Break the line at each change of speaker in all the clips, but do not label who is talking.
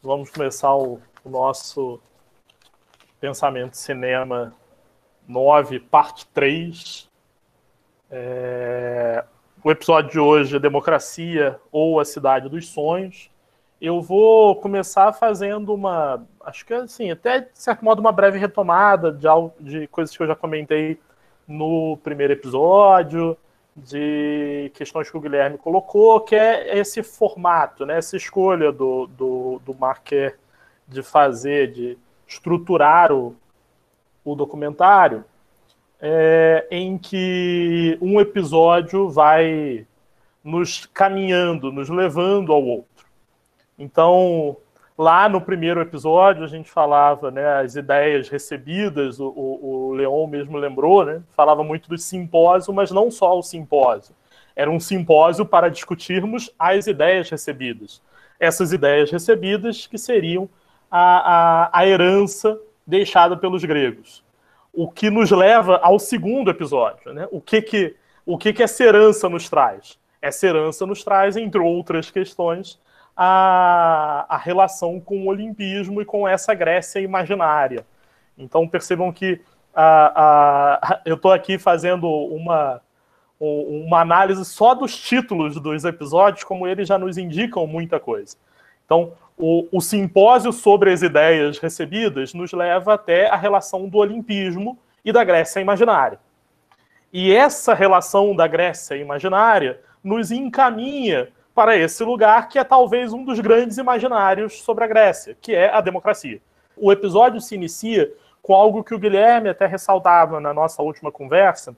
Vamos começar o, o nosso Pensamento Cinema 9, parte 3. É... O episódio de hoje é Democracia ou a Cidade dos Sonhos. Eu vou começar fazendo uma, acho que assim, até de certo modo uma breve retomada de, de coisas que eu já comentei no primeiro episódio, de questões que o Guilherme colocou, que é esse formato, né, essa escolha do, do, do Marquet de fazer, de estruturar o, o documentário, é, em que um episódio vai nos caminhando, nos levando ao outro. Então, lá no primeiro episódio, a gente falava né, as ideias recebidas, o, o, o Leon mesmo lembrou, né, falava muito do simpósio, mas não só o simpósio. Era um simpósio para discutirmos as ideias recebidas. Essas ideias recebidas que seriam a, a, a herança deixada pelos gregos. O que nos leva ao segundo episódio. Né? O, que, que, o que, que essa herança nos traz? Essa herança nos traz, entre outras questões, a, a relação com o olimpismo e com essa Grécia imaginária. Então percebam que a, a, eu estou aqui fazendo uma, uma análise só dos títulos dos episódios, como eles já nos indicam muita coisa. Então, o, o, simpósio sobre as ideias recebidas nos leva até a relação do olimpismo e da Grécia imaginária. E essa relação da Grécia imaginária nos encaminha para esse lugar que é talvez um dos grandes imaginários sobre a Grécia, que é a democracia. O episódio se inicia com algo que o Guilherme até ressaltava na nossa última conversa,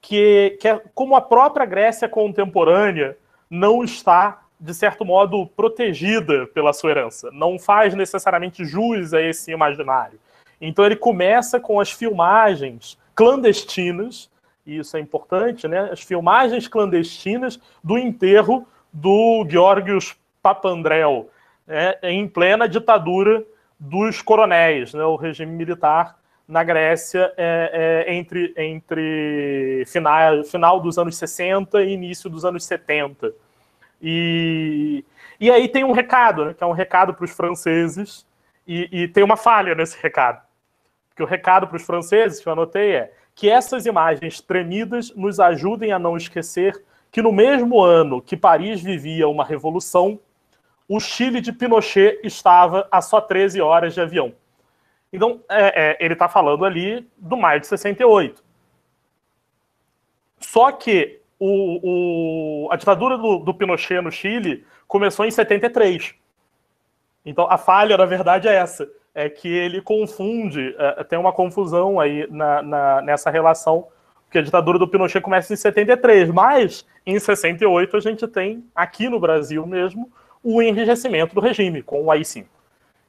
que, que é como a própria Grécia contemporânea não está, de certo modo, protegida pela sua herança, não faz necessariamente jus a esse imaginário. Então ele começa com as filmagens clandestinas, e isso é importante, né? As filmagens clandestinas do enterro do Georgios Papandreou, né, em plena ditadura dos coronéis, né, o regime militar na Grécia é, é, entre, entre final, final dos anos 60 e início dos anos 70. E, e aí tem um recado, né, que é um recado para os franceses, e, e tem uma falha nesse recado. Porque o recado para os franceses, que eu anotei, é que essas imagens tremidas nos ajudem a não esquecer que no mesmo ano que Paris vivia uma revolução, o Chile de Pinochet estava a só 13 horas de avião. Então, é, é, ele está falando ali do maio de 68. Só que o, o, a ditadura do, do, Pinochet no Chile começou em 73. Então, a falha, na verdade, é essa. É que ele confunde, é, tem uma confusão aí na, na, nessa relação porque a ditadura do Pinochet começa em 73, mas em 68 a gente tem, aqui no Brasil mesmo, o enrijecimento do regime, com o AI-5.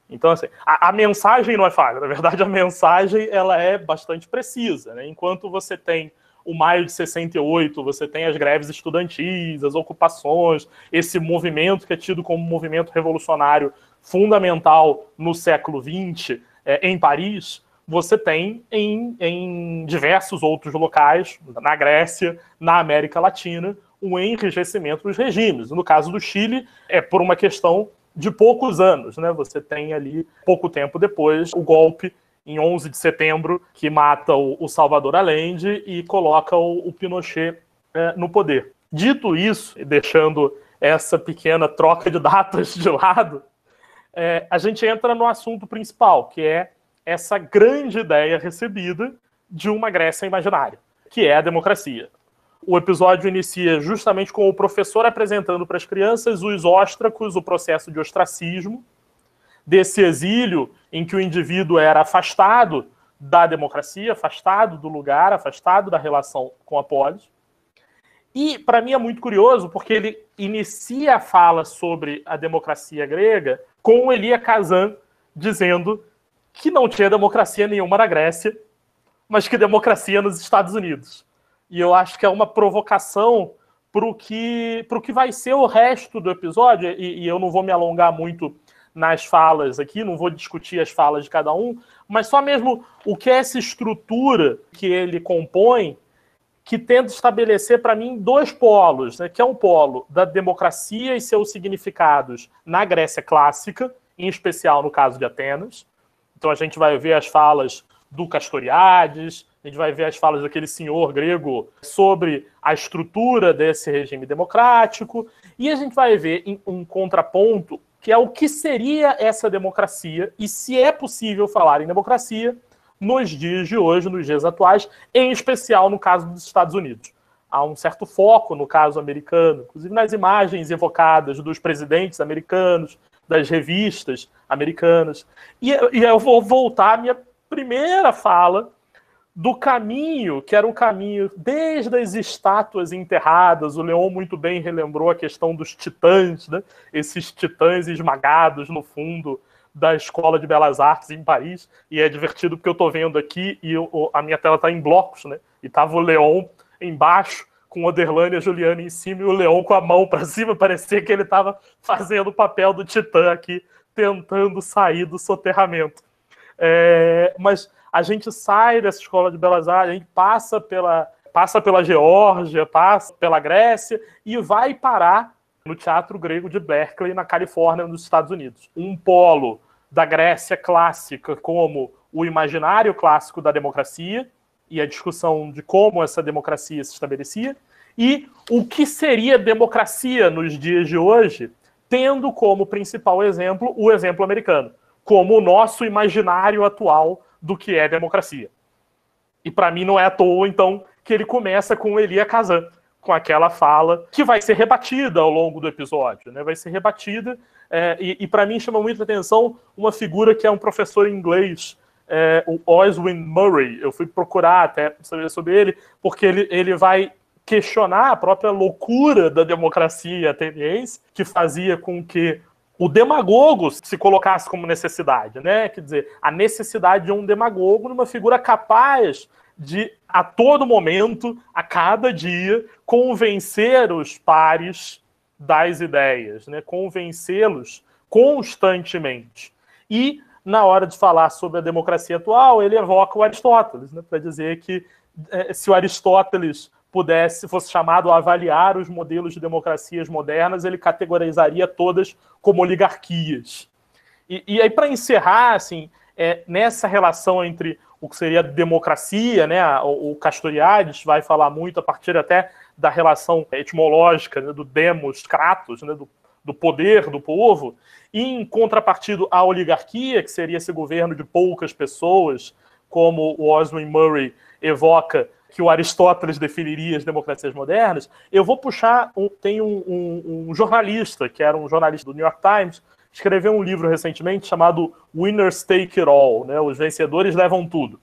Então, assim, a, a, mensagem não é falha, na verdade a mensagem ela é bastante precisa. Né? Enquanto você tem o maio de 68, você tem as greves estudantis, as ocupações, esse movimento que é tido como movimento revolucionário fundamental no século XX é, em Paris, você tem em, em diversos outros locais, na Grécia, na América Latina, um enrijecimento dos regimes. No caso do Chile, é por uma questão de poucos anos. Né? Você tem ali, pouco tempo depois, o golpe em 11 de setembro, que mata o, Salvador Allende e coloca o, Pinochet é, no poder. Dito isso, deixando essa pequena troca de datas de lado, é, a gente entra no assunto principal, que é essa grande ideia recebida de uma Grécia imaginária, que é a democracia. O episódio inicia justamente com o professor apresentando para as crianças os óstracos, o processo de ostracismo, desse exílio em que o indivíduo era afastado da democracia, afastado do lugar, afastado da relação com a polis. E, para mim, é muito curioso, porque ele inicia a fala sobre a democracia grega com Elia Kazan dizendo que não tinha democracia nenhuma na Grécia, mas que democracia nos Estados Unidos. E eu acho que é uma provocação para o que, que vai ser o resto do episódio, e, e eu não vou me alongar muito nas falas aqui, não vou discutir as falas de cada um, mas só mesmo o que é essa estrutura que ele compõe, que tenta estabelecer para mim dois polos, né, que é um polo da democracia e seus significados na Grécia clássica, em especial no caso de Atenas. Então a gente vai ver as falas do Castoriades, a gente vai ver as falas daquele senhor grego sobre a estrutura desse regime democrático, e a gente vai ver um contraponto que é o que seria essa democracia e se é possível falar em democracia nos dias de hoje, nos dias atuais, em especial no caso dos Estados Unidos. Há um certo foco no caso americano, inclusive nas imagens evocadas dos presidentes americanos, das revistas americanas. E, e eu vou voltar à minha primeira fala do caminho, que era um caminho desde as estátuas enterradas. O Leon muito bem relembrou a questão dos titãs, né? esses titãs esmagados no fundo da Escola de Belas Artes em Paris. E é divertido porque eu estou vendo aqui e eu, a minha tela está em blocos, né? E tava o Leon embaixo, com Oderlane e a Juliana em cima e o Leon com a mão para cima. Parecia que ele estava fazendo o papel do titã aqui, tentando sair do soterramento. É, mas a gente sai dessa escola de belas artes, a gente passa pela, passa pela Geórgia, passa pela Grécia e vai parar no Teatro Grego de Berkeley, na Califórnia, nos Estados Unidos. Um polo da Grécia clássica como o imaginário clássico da democracia e a discussão de como essa democracia se estabelecia, e o que seria democracia nos dias de hoje, tendo como principal exemplo o exemplo americano, como o nosso imaginário atual do que é democracia. E para mim não é à toa, então, que ele começa com Elia Kazan, com aquela fala que vai ser rebatida ao longo do episódio, né? Vai ser rebatida. É, e, e para mim chama muita atenção uma figura que é um professor inglês, é, o Oswin Murray. Eu fui procurar até saber sobre ele, porque ele, ele vai questionar a própria loucura da democracia ateniense, que fazia com que o demagogo se colocasse como necessidade, né? Quer dizer, a necessidade de um demagogo numa figura capaz de, a todo momento, a cada dia, convencer os pares das ideias, né? Convencê-los constantemente. E na hora de falar sobre a democracia atual, ele evoca o Aristóteles, né? Para dizer que eh, se o Aristóteles pudesse, fosse chamado a avaliar os modelos de democracias modernas, ele categorizaria todas como oligarquias. E, e aí, para encerrar, assim, é, nessa relação entre o que seria democracia, né, o, o Castoriadis vai falar muito a partir até da relação etimológica né, do demos, kratos, né, do, do poder do povo, e em contrapartido à oligarquia, que seria esse governo de poucas pessoas, como o Oswin Murray evoca que o Aristóteles definiria as democracias modernas, eu vou puxar. Um, tem um, um, um, jornalista, que era um jornalista do New York Times, escreveu um livro recentemente chamado Winners Take It All, né? Os vencedores levam tudo,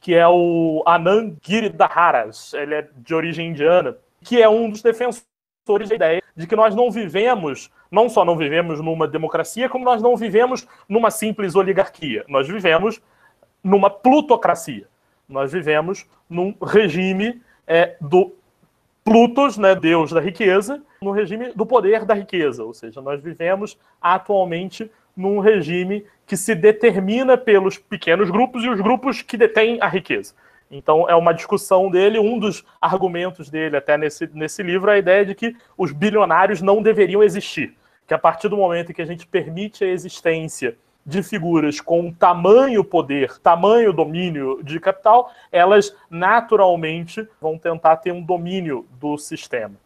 que é o Anand Giridharas, ele é de origem indiana, que é um dos defensores da ideia de que nós não vivemos, não só não vivemos numa democracia, como nós não vivemos numa simples oligarquia. Nós vivemos numa plutocracia. Nós vivemos num regime é, do Plutos, né, deus da riqueza, no regime do poder da riqueza. Ou seja, nós vivemos atualmente num regime que se determina pelos pequenos grupos e os grupos que detêm a riqueza. Então, é uma discussão dele, um dos argumentos dele, até nesse, nesse livro, é a ideia de que os bilionários não deveriam existir. Que a partir do momento em que a gente permite a existência de figuras com tamanho poder, tamanho domínio de capital, elas naturalmente vão tentar ter um domínio do sistema.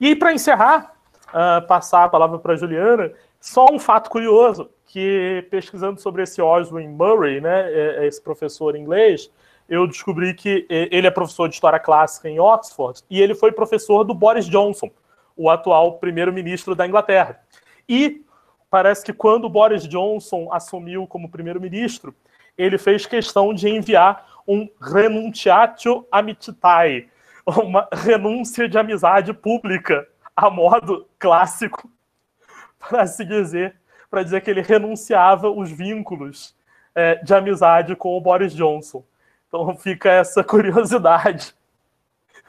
E para encerrar, uh, passar a palavra para Juliana, só um fato curioso, que pesquisando sobre esse Oswin Murray, né, é, é esse professor inglês, eu descobri que ele é professor de História Clássica em Oxford e ele foi professor do Boris Johnson, o atual primeiro-ministro da Inglaterra. E parece que quando Boris Johnson assumiu como primeiro-ministro, ele fez questão de enviar um renunciatio amicitiae, uma renúncia de amizade pública, a modo clássico, para se dizer, para dizer que ele renunciava os vínculos é, de amizade com o Boris Johnson. Então fica essa curiosidade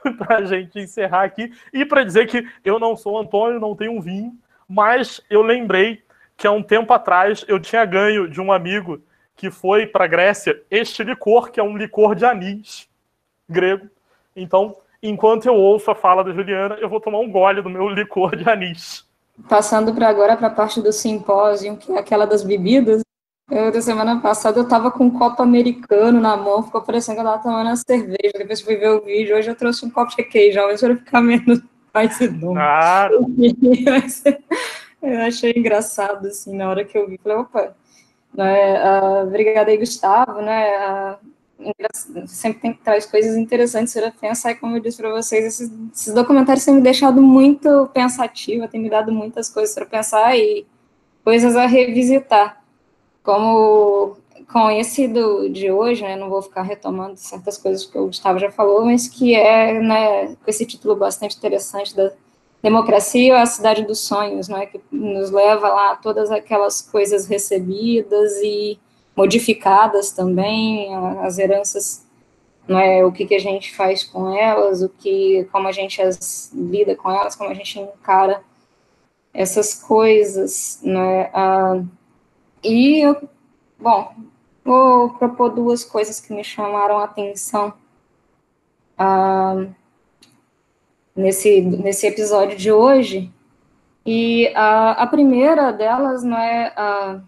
para a gente encerrar aqui e para dizer que eu não sou Antônio, não tenho vinho, mas eu lembrei que há um tempo atrás eu tinha ganho de um amigo que foi para a Grécia este licor, que é um licor de anis grego. Então, enquanto eu ouço a fala da Juliana, eu vou tomar um gole do meu licor de anis.
passando para agora para a parte do simpósio, que é aquela das bebidas, eu, da semana passada eu tava com um copo americano na mão, ficou parecendo que eu tava tomando uma cerveja. Depois fui ver o vídeo, hoje eu trouxe um copo de queijo, mas para ficar menos mais
redondo. Claro!
eu achei engraçado, assim, na hora que eu vi. Falei, opa, né, uh, obrigada aí, Gustavo, né? Uh, sempre tem que trazer coisas interessantes para pensar, e como eu disse para vocês, esses, esses, documentários têm me deixado muito pensativa, têm me dado muitas coisas para pensar e coisas a revisitar como com esse do, de hoje, né, não vou ficar retomando certas coisas que o Gustavo já falou, mas que é, né, com esse título bastante interessante da Democracia a Cidade dos Sonhos, né, que nos leva lá a todas aquelas coisas recebidas e modificadas também, as heranças, né, o que, que a gente faz com elas, o que, como a gente as lida com elas, como a gente encara essas coisas, né, a, e eu, bom, vou propor duas coisas que me chamaram a atenção ah, nesse, nesse episódio de hoje. E a, a primeira delas não é, ah,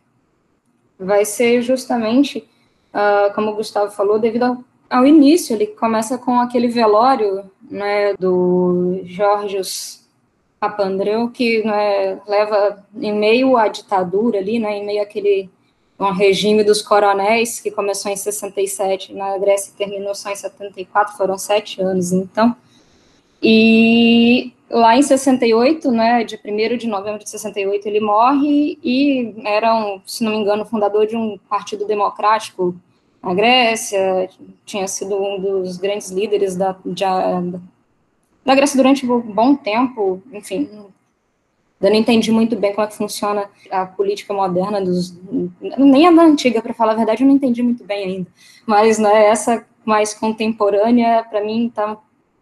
vai ser justamente, ah, como o Gustavo falou, devido ao, ao início, ele começa com aquele velório né, do Jorge Papandreou, que né, leva em meio à ditadura ali, né, em meio àquele um regime dos coronéis, que começou em 67 na Grécia e terminou só em 74, foram sete anos, então. E lá em 68, né, de 1 de novembro de 68, ele morre e era, um, se não me engano, fundador de um partido democrático na Grécia, tinha sido um dos grandes líderes da, de, da Grécia durante um bom tempo, enfim, eu não entendi muito bem como é que funciona a política moderna dos nem a da antiga para falar a verdade eu não entendi muito bem ainda mas né, essa mais contemporânea para mim está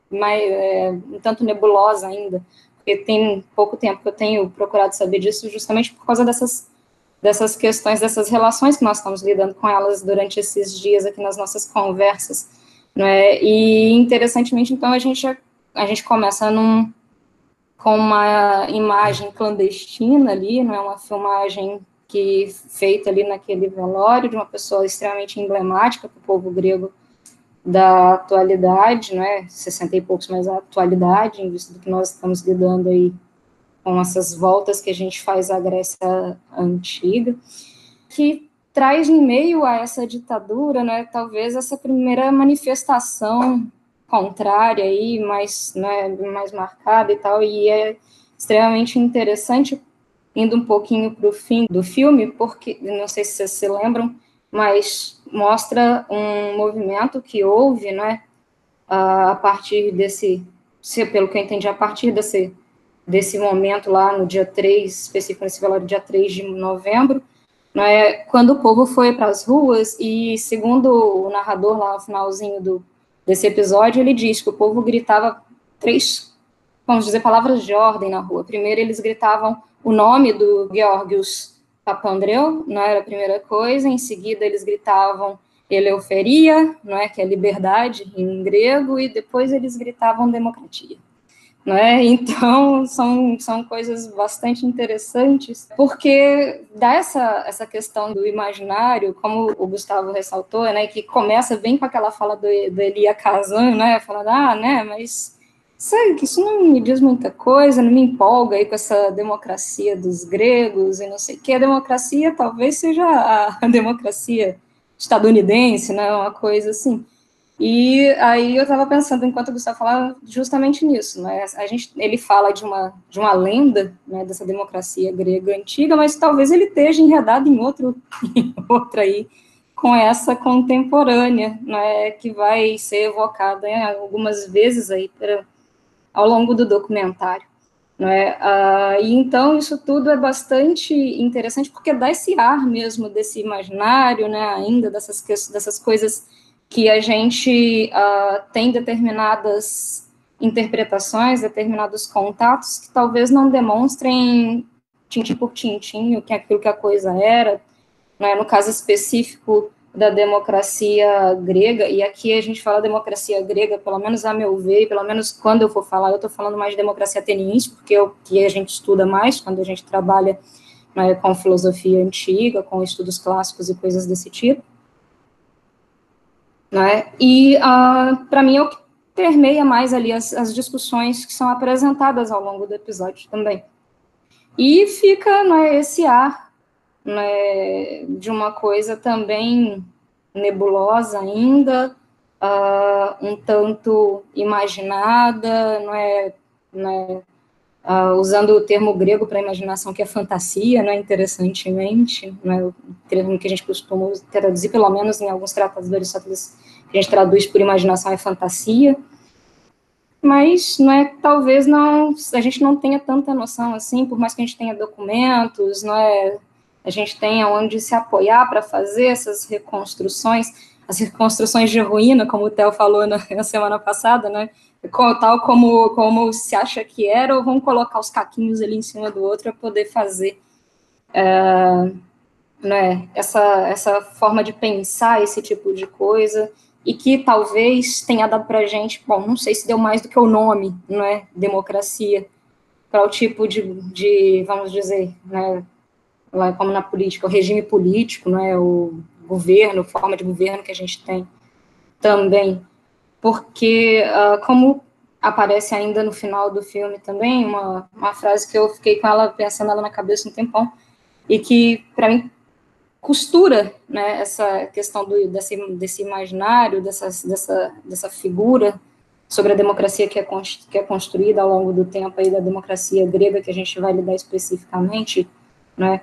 mais é, um tanto nebulosa ainda porque tem pouco tempo que eu tenho procurado saber disso justamente por causa dessas dessas questões dessas relações que nós estamos lidando com elas durante esses dias aqui nas nossas conversas né? e interessantemente então a gente a gente começa num, com uma imagem clandestina ali, não é uma filmagem que feita ali naquele velório de uma pessoa extremamente emblemática para o povo grego da atualidade, não é? 60 e poucos, mas a atualidade, em vista do que nós estamos lidando aí com essas voltas que a gente faz à Grécia antiga, que traz em meio a essa ditadura, né, talvez essa primeira manifestação contrária aí, mais, né, mais marcada e tal, e é extremamente interessante, indo um pouquinho para o fim do filme, porque, não sei se vocês se lembram, mas mostra um movimento que houve, né, a partir desse, se, pelo que eu entendi, a partir desse, desse momento lá no dia 3, específico nesse velório, dia 3 de novembro, né, quando o povo foi para as ruas e, segundo o narrador lá no finalzinho do, desse episódio, ele diz que o povo gritava três, vamos dizer, palavras de ordem na rua. Primeiro, eles gritavam o nome do Georgios Papandreou, não era a primeira coisa. Em seguida, eles gritavam Eleuferia, não é, que é liberdade em grego, e depois eles gritavam democracia. Né? Então, são, são coisas bastante interessantes, porque dá essa, essa questão do imaginário, como o Gustavo ressaltou, né, que começa bem com aquela fala do, do Elia Kazan, né, falando, ah, né, mas sabe que isso não me diz muita coisa, não me empolga aí com essa democracia dos gregos e não sei que, a democracia talvez seja a democracia estadunidense, né, uma coisa assim, e aí eu estava pensando, enquanto o Gustavo falava, justamente nisso, né? A gente, ele fala de uma, de uma lenda, né, dessa democracia grega antiga, mas talvez ele esteja enredado em outro, em outra aí, com essa contemporânea, né, que vai ser evocada né, algumas vezes aí pra, ao longo do documentário. Né? Ah, e então isso tudo é bastante interessante porque dá esse ar mesmo desse imaginário, né, ainda dessas, dessas coisas que a gente uh, tem determinadas interpretações, determinados contatos que talvez não demonstrem tintim por tintim o que aquilo que a coisa era. Né? No caso específico da democracia grega, e aqui a gente fala democracia grega, pelo menos a meu ver, pelo menos quando eu for falar, eu estou falando mais de democracia ateniense, porque é o que a gente estuda mais quando a gente trabalha né, com filosofia antiga, com estudos clássicos e coisas desse tipo. Né? E, uh, para mim, é o que permeia mais ali as, as discussões que são apresentadas ao longo do episódio também. E fica né, esse ar né, de uma coisa também nebulosa ainda, uh, um tanto imaginada, não é, né, uh, usando o termo grego para imaginação, que é fantasia, né, interessantemente, né, o termo que a gente costuma traduzir, pelo menos em alguns tratados do Aristóteles, a gente traduz por imaginação é fantasia, mas não é, talvez não, a gente não tenha tanta noção assim, por mais que a gente tenha documentos, não é, a gente tenha onde se apoiar para fazer essas reconstruções, as reconstruções de ruína, como o Theo falou na, na, semana passada, né? Tal como, como se acha que era, ou vamos colocar os caquinhos ali em cima do outro para poder fazer é, né, essa, essa forma de pensar esse tipo de coisa, e que talvez tenha dado para a gente, bom, não sei se deu mais do que o nome, não é? Democracia, para o tipo de, de, vamos dizer, né, como na política, o regime político, né, o governo, forma de governo que a gente tem também, porque uh, como aparece ainda no final do filme também, uma, uma frase que eu fiquei com ela pensando ela na cabeça um tempão, e que para mim costura né, essa questão do, desse, desse imaginário, dessa, dessa, dessa figura sobre a democracia que é, que é construída ao longo do tempo aí da democracia grega que a gente vai lidar especificamente, né,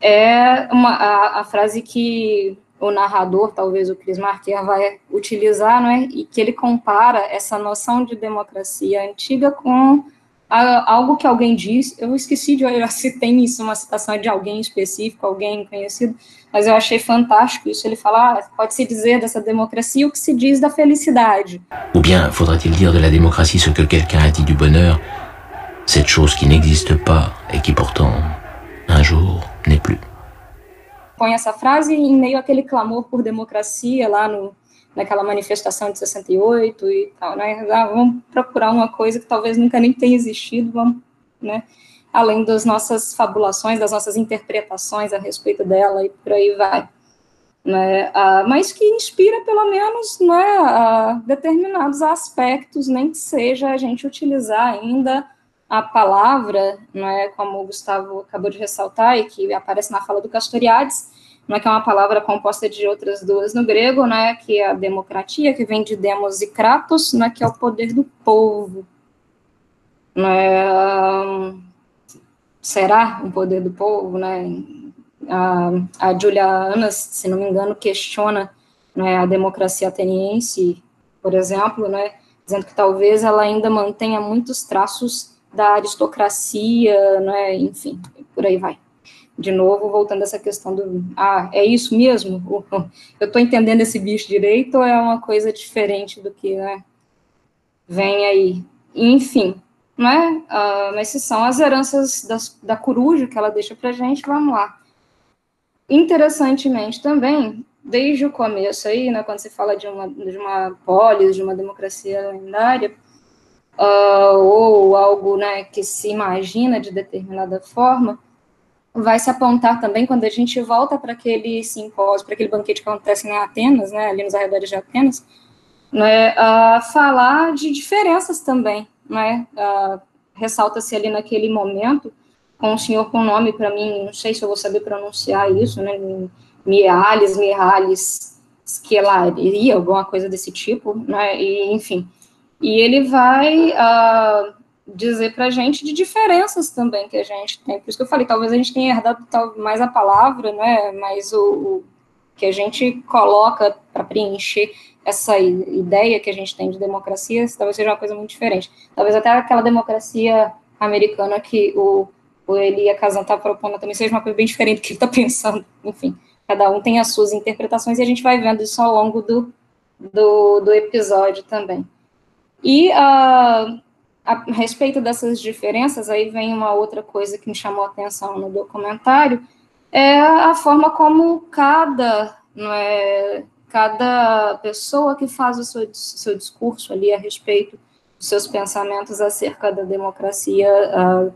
é uma, a, a frase que o narrador, talvez o Chris Marker, vai utilizar, né, e que ele compara essa noção de democracia antiga com a, algo que alguém disse, eu esqueci de olhar se tem isso, uma citação de alguém específico, alguém conhecido, mas eu achei fantástico isso. Ele fala, ah, pode-se dizer dessa democracia o que se diz da felicidade.
Ou bien faudrait-il dire de la démocratie ce que quelqu'un a dit du bonheur, cette chose qui n'existe pas et qui pourtant, un jour, n'est plus.
Põe essa frase em meio àquele clamor por democracia lá no, naquela manifestação de 68 e tal, né? Ah, vamos procurar uma coisa que talvez nunca nem tenha existido, vamos, né? Além das nossas fabulações, das nossas interpretações a respeito dela e por aí vai. Né? Ah, mas que inspira pelo menos né, ah, determinados aspectos, nem que seja a gente utilizar ainda a palavra, né, como o Gustavo acabou de ressaltar e que aparece na fala do Castoriades, né, que é uma palavra composta de outras duas no grego, né, que é a democratia, que vem de demos e kratos, né, que é o poder do povo. Né, será o poder do povo? Né? A, a Julia Anas, se não me engano, questiona né, a democracia ateniense, por exemplo, né, dizendo que talvez ela ainda mantenha muitos traços da aristocracia, né, enfim, por aí vai de novo, voltando a essa questão do, ah, é isso mesmo? Eu estou entendendo esse bicho direito ou é uma coisa diferente do que, né, vem aí? Enfim, né, uh, mas se são as heranças das, da coruja que ela deixa para gente, vamos lá. Interessantemente também, desde o começo aí, né, quando se fala de uma, de uma polis, de uma democracia lendária, uh, ou algo, né, que se imagina de determinada forma, vai se apontar também quando a gente volta para aquele simpósio, para aquele banquete que acontece em Atenas, né, ali nos arredores de Atenas, né, a falar de diferenças também, né, ressalta-se ali naquele momento, com um senhor com nome para mim, não sei se eu vou saber pronunciar isso, né, Mialis, Mihalis, Skelari, alguma coisa desse tipo, né, e enfim, e ele vai uh, dizer para a gente de diferenças também que a gente tem. Por isso que eu falei, talvez a gente tenha herdado mais a palavra, né? Mas o, o que a gente coloca para preencher essa ideia que a gente tem de democracia, talvez seja uma coisa muito diferente. Talvez até aquela democracia americana que o, o Elia Kazan está propondo também seja uma coisa bem diferente do que ele está pensando. Enfim, cada um tem as suas interpretações e a gente vai vendo isso ao longo do, do, do episódio também. E uh, a respeito dessas diferenças, aí vem uma outra coisa que me chamou a atenção no documentário, é a forma como cada não é, cada pessoa que faz o seu, seu discurso ali a respeito dos seus pensamentos acerca da democracia uh,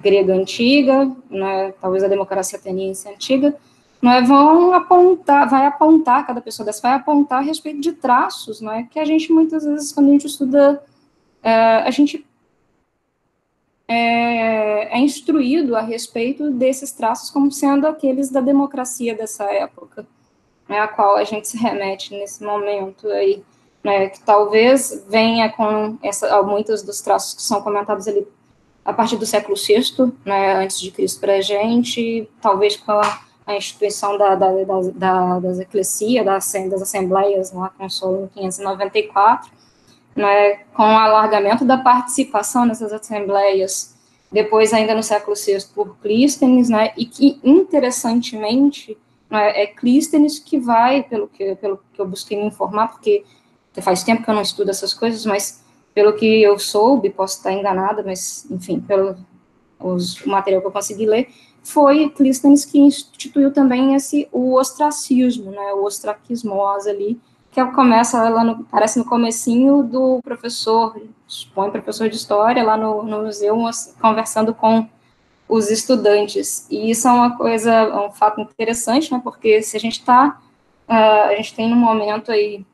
grega antiga, né, talvez a democracia ateniense antiga, né, vão apontar, vai apontar, cada pessoa dessa vai apontar a respeito de traços, né, que a gente muitas vezes, quando a gente estuda, a gente é, é, instruído a respeito desses traços como sendo aqueles da democracia dessa época, né, a qual a gente se remete nesse momento aí, né, que talvez venha com essa, muitos dos traços que são comentados ali a partir do século VI, né, antes de Cristo para a gente, talvez com a, a instituição da, da, da, da, das eclesias, das, das assembleias lá com Solo em 594, né, com o alargamento da participação nessas assembleias, depois ainda no século VI por Clístenes, né, e que, interessantemente, né, é Clístenes que vai, pelo que, pelo que eu busquei me informar, porque faz tempo que eu não estudo essas coisas, mas pelo que eu soube, posso estar enganada, mas, enfim, pelo os, o material que eu consegui ler, foi Clístenes que instituiu também esse, o ostracismo, né, o ostraquismos ali, que começa lá no, parece no comecinho do professor, supõe professor de história, lá no, no museu, conversando com os estudantes. E isso é uma coisa, é um fato interessante, né, porque se a gente está, uh, a gente tem um momento aí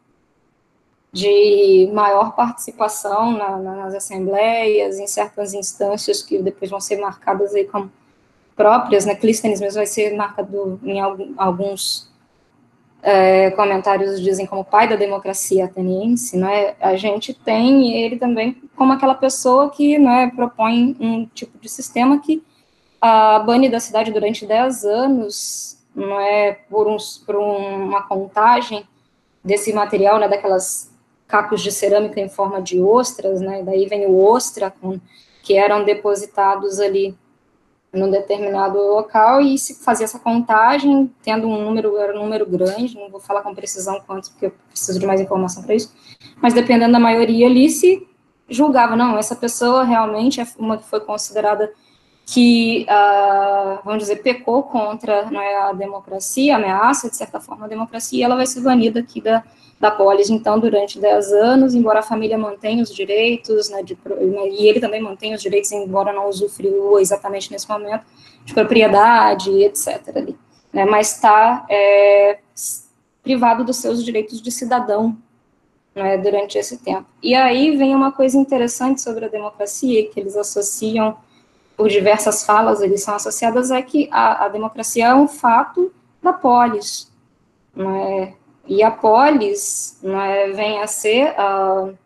de maior participação na, nas assembleias, em certas instâncias que depois vão ser marcadas aí como próprias, né, Clístenes mesmo vai ser marcado em alguns é, comentários dizem como pai da democracia ateniense, é? a gente tem ele também como aquela pessoa que é, propõe um tipo de sistema que a bane da cidade durante 10 anos, não é, por, uns, por uma contagem desse material, né, daquelas cacos de cerâmica em forma de ostras, né, daí vem o ostra, com, que eram depositados ali num determinado local e se fazia essa contagem, tendo um número, era um número grande, não vou falar com precisão quantos, porque eu preciso de mais informação para isso, mas dependendo da maioria ali, se julgava, não, essa pessoa realmente é uma que foi considerada que, uh, vamos dizer, pecou contra é, a democracia, ameaça, de certa forma, a democracia, ela vai ser banida aqui da, da polis, então, durante 10 anos, embora a família mantenha os direitos, né, de, e ele também mantém os direitos, embora não usufruiu exatamente nesse momento, de propriedade, etc. Ali, né, mas está é, privado dos seus direitos de cidadão né, durante esse tempo. E aí vem uma coisa interessante sobre a democracia, que eles associam, por diversas falas, eles são associadas, é que a, a democracia é um fato da polis, né, e a polis né, vem a ser. Uh,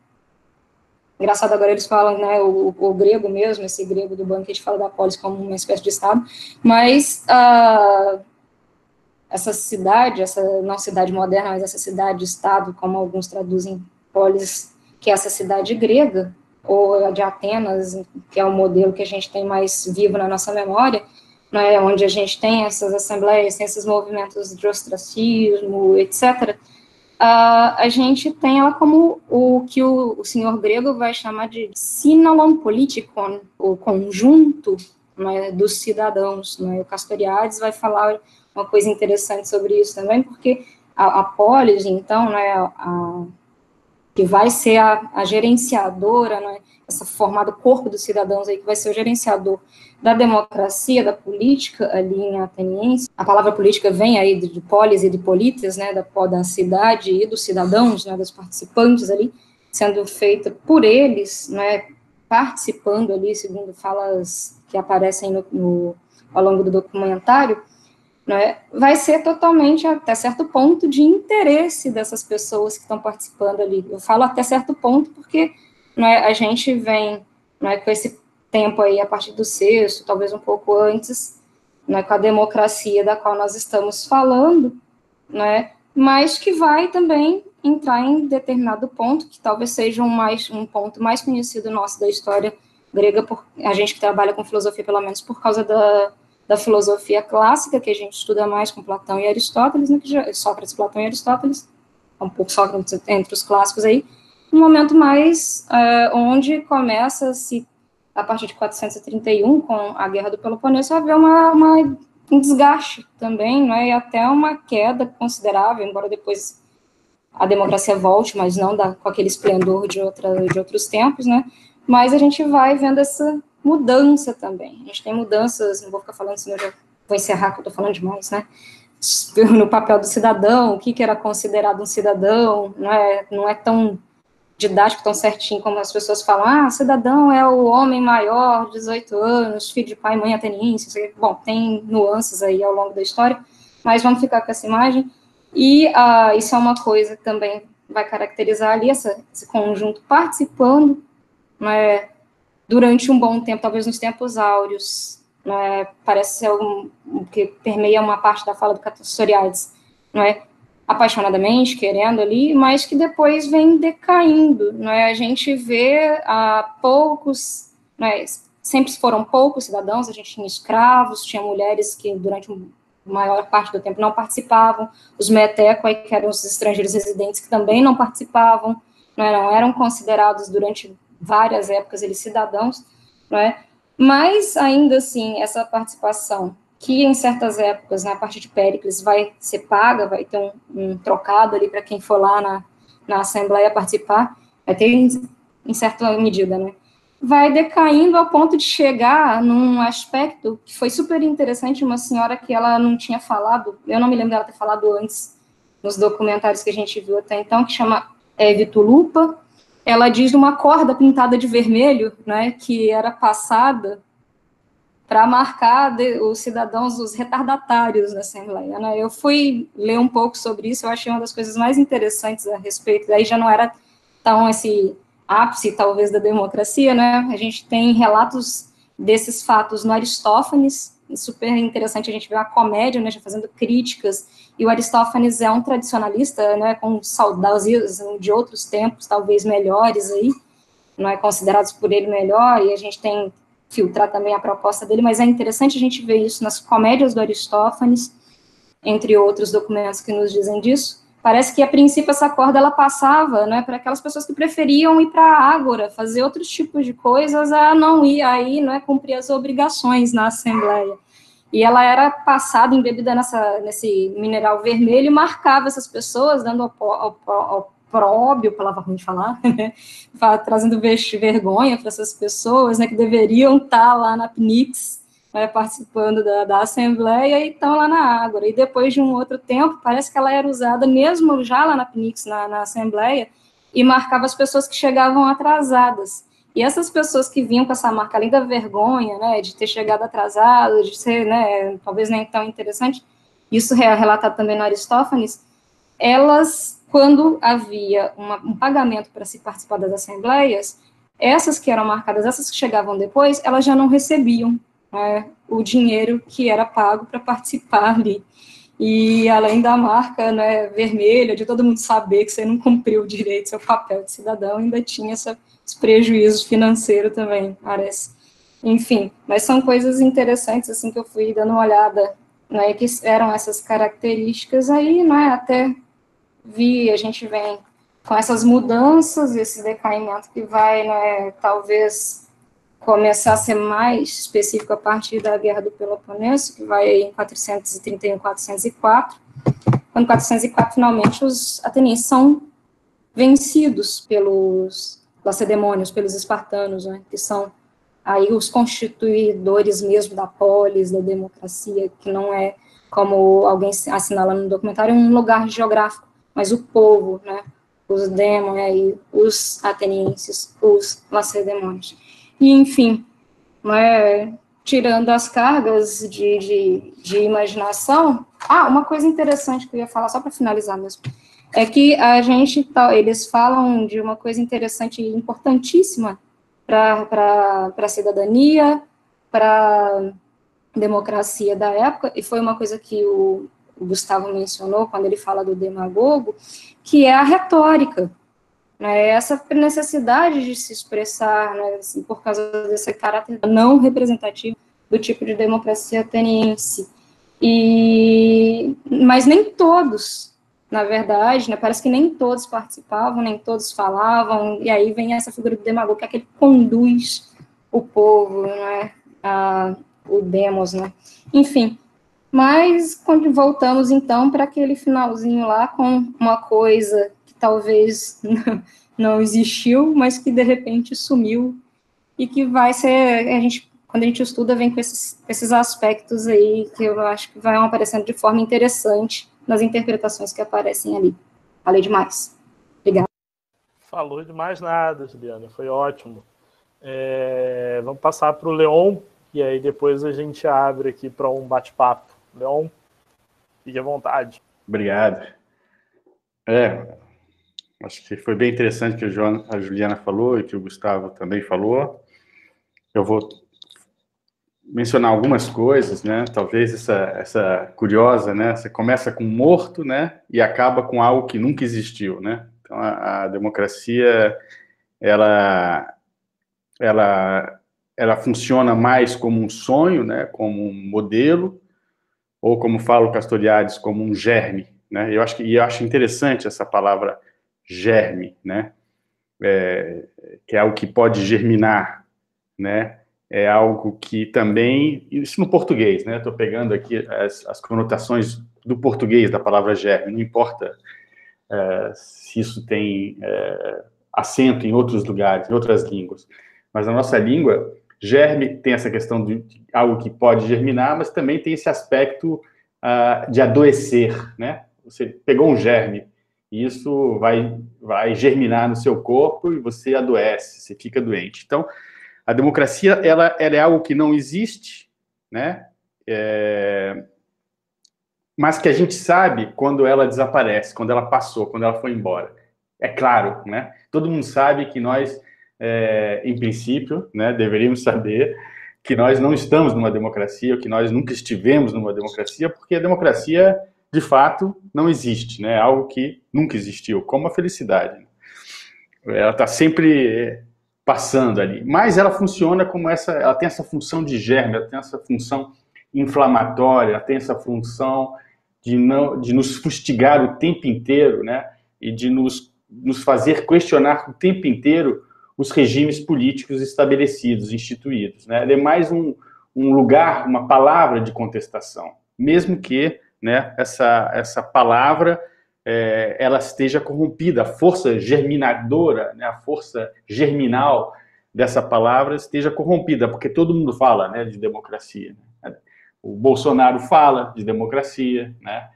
engraçado, agora eles falam né, o, o, grego mesmo, esse grego do banquete fala da polis como uma espécie de estado, mas uh, essa cidade, essa não cidade moderna, mas essa cidade-estado, como alguns traduzem polis, que é essa cidade grega, ou de Atenas, que é o modelo que a gente tem mais vivo na nossa memória, né, onde a gente tem essas assembleias, tem esses movimentos de ostracismo, etc., uh, a gente tem ela como o que o, o senhor grego vai chamar de sinalon politikon, o conjunto né, dos cidadãos. Né, o Castoriades vai falar uma coisa interessante sobre isso também, porque a, a polis, então, né, a, que vai ser a, a gerenciadora, né, essa formada corpo dos cidadãos aí, que vai ser o gerenciador da democracia, da política ali em Ateniense. A palavra política vem aí de, de polis e de polites, né, da, da cidade e dos cidadãos, né, dos participantes ali, sendo feita por eles, né, participando ali, segundo falas que aparecem no, no, ao longo do documentário, né, vai ser totalmente, até certo ponto, de interesse dessas pessoas que estão participando ali. Eu falo até certo ponto porque né, a gente vem né, com esse tempo aí, a partir do sexto, talvez um pouco antes, né, com a democracia da qual nós estamos falando, né, mas que vai também entrar em determinado ponto, que talvez seja um, mais, um ponto mais conhecido nosso da história grega, por, a gente que trabalha com filosofia, pelo menos por causa da, da filosofia clássica, que a gente estuda mais com Platão e Aristóteles, né, já, Sócrates, Platão e Aristóteles, um pouco Sócrates entre os clássicos aí, um momento mais uh, onde começa a a partir de 431, com a Guerra do Peloponeso, haver uma, uma um desgaste também, né, e até uma queda considerável, embora depois a democracia volte, mas não da, com aquele esplendor de, outra, de outros tempos, né, mas a gente vai vendo essa mudança também. A gente tem mudanças, não vou ficar falando, senão eu já vou encerrar, que eu estou falando demais, né, no papel do cidadão, o que, que era considerado um cidadão, não é, não é tão didático, tão certinho como as pessoas falam, ah, cidadão é o homem maior, 18 anos, filho de pai e mãe ateniense, bom, tem nuances aí ao longo da história, mas vamos ficar com essa imagem, e uh, isso é uma coisa que também vai caracterizar ali essa, esse conjunto participando, né, durante um bom tempo, talvez nos tempos áureos, né, parece ser um, que permeia uma parte da fala do Catastoriades, não é? apaixonadamente, querendo ali, mas que depois vem decaindo, não é? A gente vê a poucos, não é? sempre foram poucos cidadãos, a gente tinha escravos, tinha mulheres que durante a maior parte do tempo não participavam, os meteco, que eram os estrangeiros residentes, que também não participavam, não eram, eram considerados durante várias épocas eles cidadãos, não é? Mas, ainda assim, essa participação que em certas épocas, na parte de Péricles, vai ser paga, vai ter um, um trocado ali para quem for lá na, na Assembleia participar, vai ter em, certa medida, né? Vai decaindo ao ponto de chegar num aspecto que foi super interessante, uma senhora que ela não tinha falado, eu não me lembro dela ter falado antes, nos documentários que a gente viu até então, que chama é, Vitulupa, ela diz uma corda pintada de vermelho, né, que era passada para marcar de, os cidadãos, os retardatários na Assembleia. Né? Eu fui ler um pouco sobre isso, eu achei uma das coisas mais interessantes a respeito, daí já não era tão esse ápice, talvez, da democracia, né? A gente tem relatos desses fatos no Aristófanes, super interessante a gente ver uma comédia, né, já fazendo críticas, e o Aristófanes é um tradicionalista, né, com saudades de outros tempos, talvez melhores aí, não é considerados por ele melhor, e a gente tem filtrar também a proposta dele, mas é interessante a gente ver isso nas comédias do Aristófanes, entre outros documentos que nos dizem disso. Parece que a princípio essa corda ela passava, né, para aquelas pessoas que preferiam ir para a ágora, fazer outros tipos de coisas, a não ir aí, não é cumprir as obrigações na assembleia. E ela era passada embebida nessa, nesse mineral vermelho e marcava essas pessoas, dando próbio, palavra ruim de falar, né, trazendo vergonha para essas pessoas, né, que deveriam estar tá lá na PNIX, né, participando da, da Assembleia e estão lá na Ágora. E depois de um outro tempo, parece que ela era usada mesmo já lá na PNIX, na, na Assembleia, e marcava as pessoas que chegavam atrasadas. E essas pessoas que vinham com essa marca, além da vergonha, né, de ter chegado atrasado, de ser, né, talvez nem tão interessante, isso é relatado também no Aristófanes, elas quando havia uma, um pagamento para se participar das assembleias, essas que eram marcadas, essas que chegavam depois, elas já não recebiam né, o dinheiro que era pago para participar ali. E além da marca né, vermelha, de todo mundo saber que você não cumpriu direito seu papel de cidadão, ainda tinha essa, prejuízo financeiro também, parece. Enfim, mas são coisas interessantes assim que eu fui dando uma olhada, né, que eram essas características aí, né, até vi, a gente vem com essas mudanças, esse decaimento que vai, né, talvez começar a ser mais específico a partir da Guerra do Peloponeso, que vai em 431, 404, quando 404, finalmente, os atenienses são vencidos pelos lacedemônios, pelos espartanos, né, que são aí os constituidores mesmo da polis, da democracia, que não é, como alguém assinala no documentário, um lugar geográfico, mas o povo, né, os demônios aí, os atenienses, os lacedemônios. E, enfim, né, tirando as cargas de, de, de, imaginação, ah, uma coisa interessante que eu ia falar, só para finalizar mesmo, é que a gente, tá, eles falam de uma coisa interessante e importantíssima para a cidadania, para democracia da época, e foi uma coisa que o o Gustavo mencionou quando ele fala do demagogo, que é a retórica. Né, essa necessidade de se expressar, né, assim, por causa desse caráter não representativo do tipo de democracia ateniense. E, mas nem todos, na verdade, né, parece que nem todos participavam, nem todos falavam, e aí vem essa figura do demagogo, que é aquele que conduz o povo, né, a, o demos, né. Enfim, Mas quando voltamos então para aquele finalzinho lá com uma coisa que talvez não existiu, mas que de repente sumiu e que vai ser a gente quando a gente estuda vem com esses, esses aspectos aí que eu acho que vão aparecendo de forma interessante nas interpretações que aparecem ali. Falei demais. Obrigada.
Falou demais nada, Juliana. Foi ótimo. É, vamos passar para o Leon e aí depois a gente abre aqui para um bate-papo. Leon, fique à vontade.
Obrigado. É, acho que foi bem interessante que a Juliana falou e que o Gustavo também falou. Eu vou mencionar algumas coisas, né? Talvez essa, essa curiosa, né? Você começa com morto, né? E acaba com algo que nunca existiu, né? Então a, a democracia, ela, ela, ela funciona mais como um sonho, né? Como um modelo, ou como fala o Castoriadis, como um germe, né? Eu acho que eu acho interessante essa palavra germe, né? É, que é algo que pode germinar, né? É algo que também, isso no português, né? Estou pegando aqui as, as, conotações do português da palavra germe, não importa é, se isso tem é, acento em outros lugares, em outras línguas, mas na nossa língua, germe tem essa questão de algo que pode germinar, mas também tem esse aspecto uh, de adoecer, né? Você pegou um germe, e isso vai, vai germinar no seu corpo e você adoece, você fica doente. Então, a democracia, ela, ela é algo que não existe, né? É... Mas que a gente sabe quando ela desaparece, quando ela passou, quando ela foi embora. É claro, né? Todo mundo sabe que nós, é, em princípio, né, deveríamos saber que nós não estamos numa democracia, ou que nós nunca estivemos numa democracia, porque a democracia, de fato, não existe, né? É algo que nunca existiu, como a felicidade. Ela está sempre passando ali. Mas ela funciona como essa, ela tem essa função de germe, ela tem essa função inflamatória, ela tem essa função de não de nos fustigar o tempo inteiro, né? E de nos nos fazer questionar o tempo inteiro os regimes políticos estabelecidos, instituídos, né? Ele é mais um, um lugar, uma palavra de contestação, mesmo que, né, essa essa palavra é, ela esteja corrompida, a força germinadora, né, a força germinal dessa palavra esteja corrompida, porque todo mundo fala né, de democracia. Né? O Bolsonaro fala de democracia, né?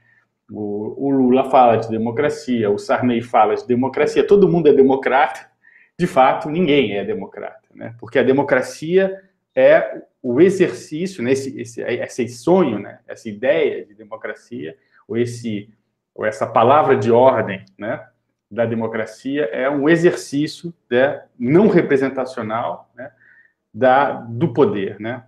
o, o Lula fala de democracia, o Sarney fala de democracia, todo mundo é democrata. De fato, ninguém é democrata, né? porque a democracia é o exercício, né, esse, esse, esse sonho, né, essa ideia de democracia, ou esse ou essa palavra de ordem né, da democracia é um exercício né, não representacional né, da, do poder. Né?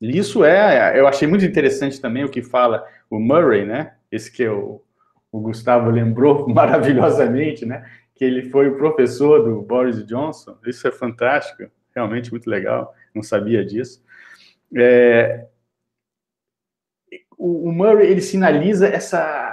E isso é, eu achei muito interessante também o que fala o Murray, né, esse que o, o Gustavo lembrou maravilhosamente, né, que ele foi o professor do Boris Johnson. Isso é fantástico, realmente muito legal, não sabia disso. É, o, o Murray ele sinaliza essa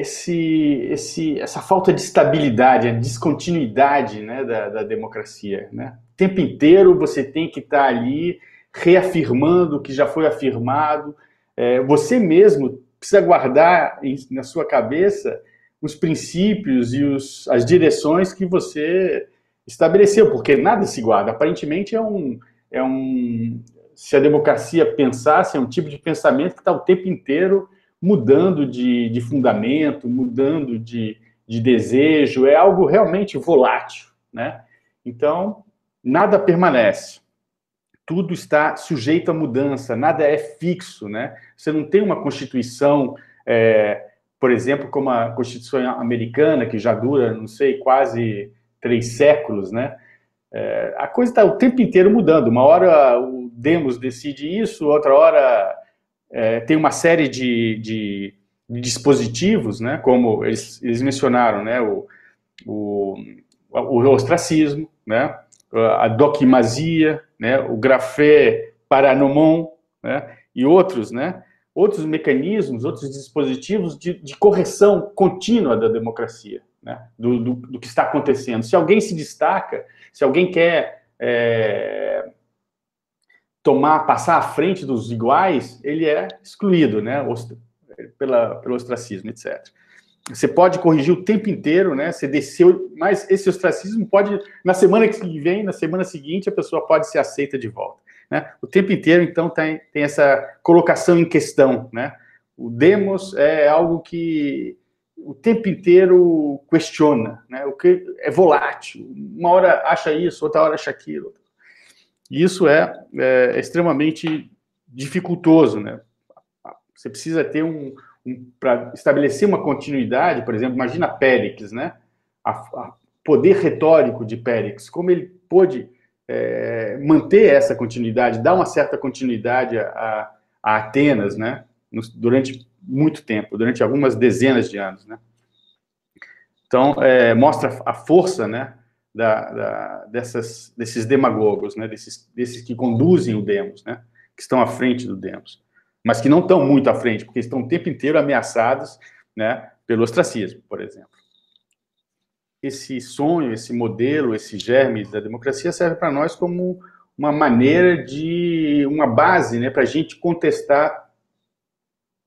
esse, esse, essa falta de estabilidade, a descontinuidade né, da, da democracia. Né? O tempo inteiro você tem que estar ali reafirmando o que já foi afirmado. É, você mesmo precisa guardar em, na sua cabeça os princípios e os, as direções que você estabeleceu, porque nada se guarda. Aparentemente é um, é um. Se a democracia pensasse, é um tipo de pensamento que está o tempo inteiro mudando de, de fundamento, mudando de, de desejo, é algo realmente volátil, né? Então, nada permanece. Tudo está sujeito a mudança, nada é fixo, né? Você não tem uma constituição, é, por exemplo, como a Constituição americana, que já dura, não sei, quase três séculos, né? É, a coisa está o tempo inteiro mudando. Uma hora o Demos decide isso, outra hora é, tem uma série de, de, dispositivos, né, como eles, eles mencionaram, né, o, o, o ostracismo, né, a doquimasia, né, o grafé paranomon, né, e outros, né, outros mecanismos, outros dispositivos de, de correção contínua da democracia, né, do, do, do, que está acontecendo. Se alguém se destaca, se alguém quer é, tomar, passar à frente dos iguais, ele é excluído, né? Pela, pelo ostracismo, etc. Você pode corrigir o tempo inteiro, né? Você desceu, mas esse ostracismo pode, na semana que vem, na semana seguinte, a pessoa pode ser aceita de volta. Né? O tempo inteiro, então, tem, tem essa colocação em questão, né? O demos é algo que o tempo inteiro questiona, né? O que é volátil. Uma hora acha isso, outra hora acha aquilo. Isso é, é extremamente dificultoso, né? Você precisa ter um, um para estabelecer uma continuidade, por exemplo, imagina Péricles, né? A, a poder retórico de Péricles, como ele pôde é, manter essa continuidade, dar uma certa continuidade a, a Atenas, né? durante muito tempo, durante algumas dezenas de anos, né? Então, é, mostra a força, né, da, da, dessas, desses demagogos, né, desses, desses que conduzem o Demos, né, que estão à frente do Demos, mas que não estão muito à frente, porque estão o tempo inteiro ameaçados, né, pelo ostracismo, por exemplo. Esse sonho, esse modelo, esse germe da democracia serve para nós como uma maneira de, uma base, né, para a gente contestar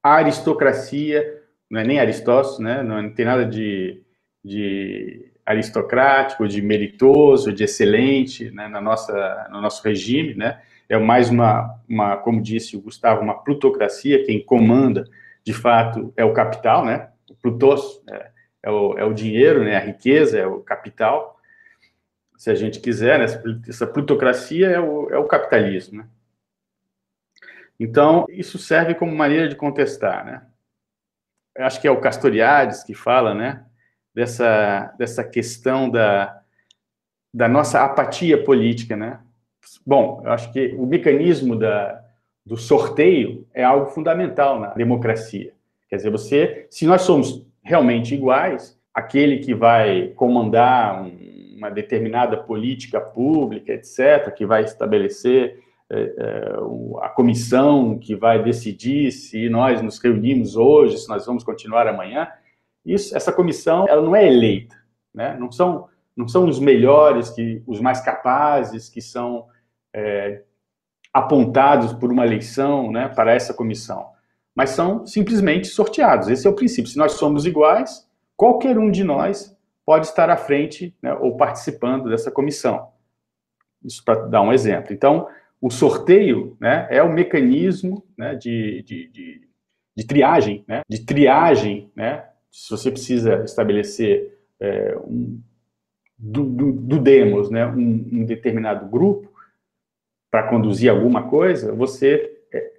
a aristocracia, não é nem Aristóteles, né? não tem nada de, de aristocrático, de meritoso, de excelente né? na nossa, no nosso regime, né? é mais uma, uma, como disse o Gustavo, uma plutocracia, quem comanda, de fato, é o capital, né? o plutos é, é, o, é o dinheiro, né? a riqueza, é o capital, se a gente quiser, né? essa plutocracia é o, é o capitalismo, né? Então, isso serve como maneira de contestar, né? Acho que é o Castoriades que fala, né, dessa, dessa questão da, da nossa apatia política, né? Bom, eu acho que o mecanismo da, do sorteio é algo fundamental na democracia. Quer dizer, você, se nós somos realmente iguais, aquele que vai comandar um, uma determinada política pública, etc., que vai estabelecer é, é, a comissão que vai decidir se nós nos reunimos hoje, se nós vamos continuar amanhã, isso, essa comissão ela não é eleita, né? não, são, não são os melhores, que, os mais capazes que são é, apontados por uma eleição né, para essa comissão, mas são simplesmente sorteados. Esse é o princípio. Se nós somos iguais, qualquer um de nós pode estar à frente né, ou participando dessa comissão. Isso para dar um exemplo. Então, o sorteio né, é o mecanismo né, de, de, de, de, triagem, né, de triagem, né, se você precisa estabelecer é, um, do, do, do, demos, né, um, um determinado grupo para conduzir alguma coisa, você é,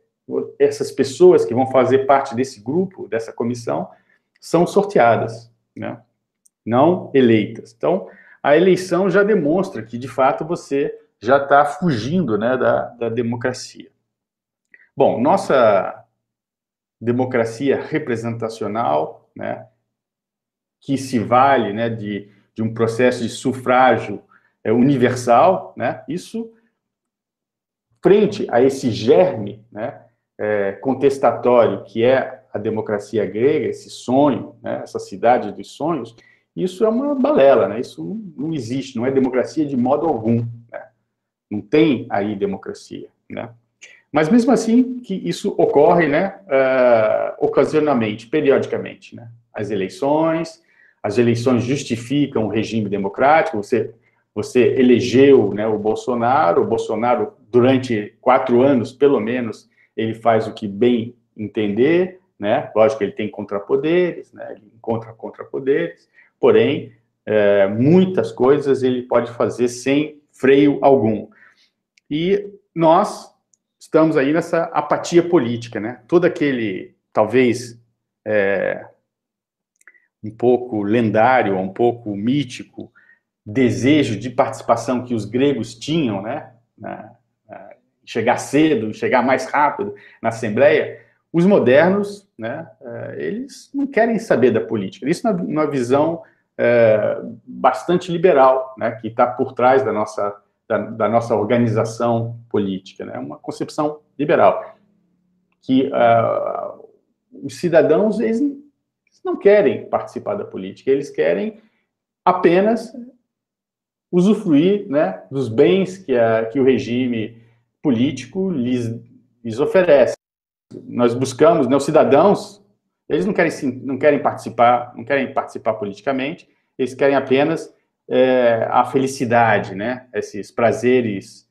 essas pessoas que vão fazer parte desse grupo, dessa comissão, são sorteadas, né, não eleitas. Então, a eleição já demonstra que, de fato, você já está fugindo né, da, da democracia. Bom, nossa democracia representacional, né, que se vale né, de, de um processo de sufrágio é, universal, né, isso, frente a esse germe né, é, contestatório que é a democracia grega, esse sonho, né, essa cidade dos sonhos, isso é uma balela, né, isso não, não existe, não é democracia de modo algum. Não tem aí democracia, né? Mas mesmo assim que isso ocorre, né, uh, ocasionalmente, periodicamente, né? As eleições, as eleições justificam o regime democrático. Você você elegeu, né, o Bolsonaro. O Bolsonaro durante quatro anos, pelo menos, ele faz o que bem entender, né? Lógico que ele tem contrapoderes, né? Ele encontra contrapoderes. Porém, é, muitas coisas ele pode fazer sem freio algum. E nós estamos aí nessa apatia política, né? Todo aquele, talvez, é, um pouco lendário, um pouco mítico, desejo de participação que os gregos tinham, né? chegar cedo, chegar mais rápido na Assembleia, os modernos, né, é, eles não querem saber da política. Isso numa visão é, bastante liberal, né, que está por trás da nossa da, da nossa organização política, né? uma concepção liberal, que uh, os cidadãos eles não querem participar da política, eles querem apenas usufruir né, dos bens que, a, que o regime político lhes, lhes oferece. Nós buscamos, né, os cidadãos, eles não querem, não querem participar, não querem participar politicamente, eles querem apenas é, a felicidade, né, esses prazeres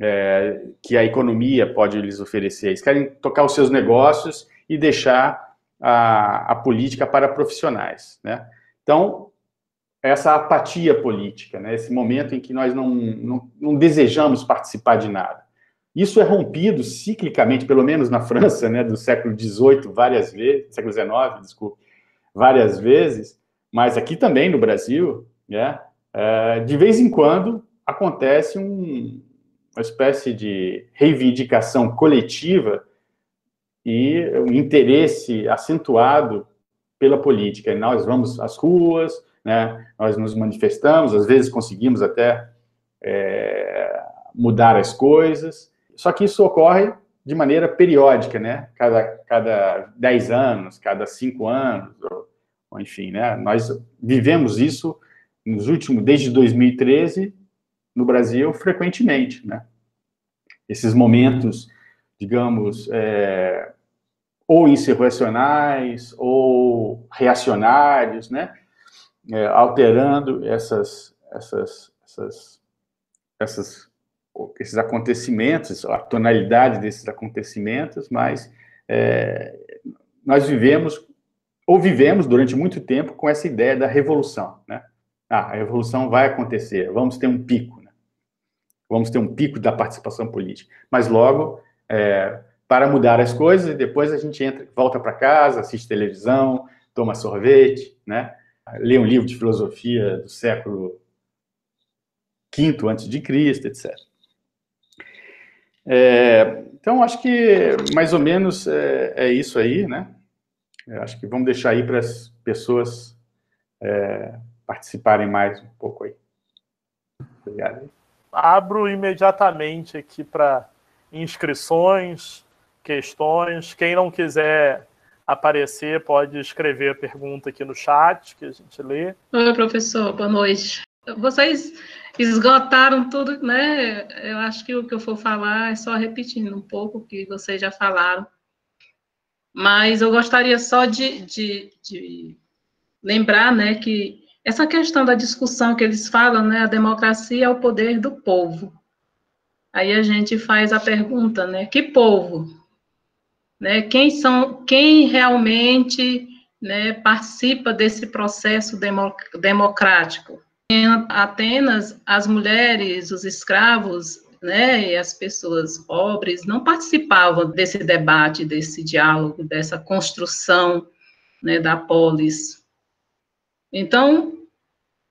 é, que a economia pode lhes oferecer. Eles querem tocar os seus negócios e deixar a, a política para profissionais, né? Então, essa apatia política, né? esse momento em que nós não, não, não, desejamos participar de nada. Isso é rompido ciclicamente, pelo menos na França, né, do século XVIII, várias vezes, século XIX, desculpe, várias vezes, mas aqui também no Brasil, né, é, de vez em quando acontece um, uma espécie de reivindicação coletiva e um interesse acentuado pela política. E nós vamos às ruas, né? Nós nos manifestamos, às vezes conseguimos até é, mudar as coisas, só que isso ocorre de maneira periódica, né? Cada, cada 10 anos, cada 5 anos, ou, enfim, né? Nós vivemos isso nos últimos, desde 2013, no Brasil, frequentemente, né? Esses momentos, digamos, é, ou insurrecionais, ou reacionários, né? é, alterando essas, essas, essas, essas, esses acontecimentos, a tonalidade desses acontecimentos, mas é, nós vivemos ou vivemos durante muito tempo com essa ideia da revolução, né? Ah, a revolução vai acontecer, vamos ter um pico, né? vamos ter um pico da participação política, mas logo é, para mudar as coisas e depois a gente entra, volta para casa, assiste televisão, toma sorvete, né? ler um livro de filosofia do século V antes de Cristo, etc. É, então, acho que mais ou menos é, é isso aí, né? Eu acho que vamos deixar aí para as pessoas é, participarem mais um pouco aí.
Obrigado. Abro imediatamente aqui para inscrições, questões. Quem não quiser aparecer, pode escrever a pergunta aqui no chat, que a gente lê.
Oi, professor, boa noite. Vocês esgotaram tudo, né? Eu acho que o que eu for falar é só repetindo um pouco o que vocês já falaram. Mas eu gostaria só de, de, de lembrar, né, que essa questão da discussão que eles falam, né, a democracia é o poder do povo. Aí a gente faz a pergunta, né, que povo? né, quem são, quem realmente né, participa desse processo democrático. Em Atenas, as mulheres, os escravos, né, e as pessoas pobres não participavam desse debate, desse diálogo, dessa construção né, da polis. Então,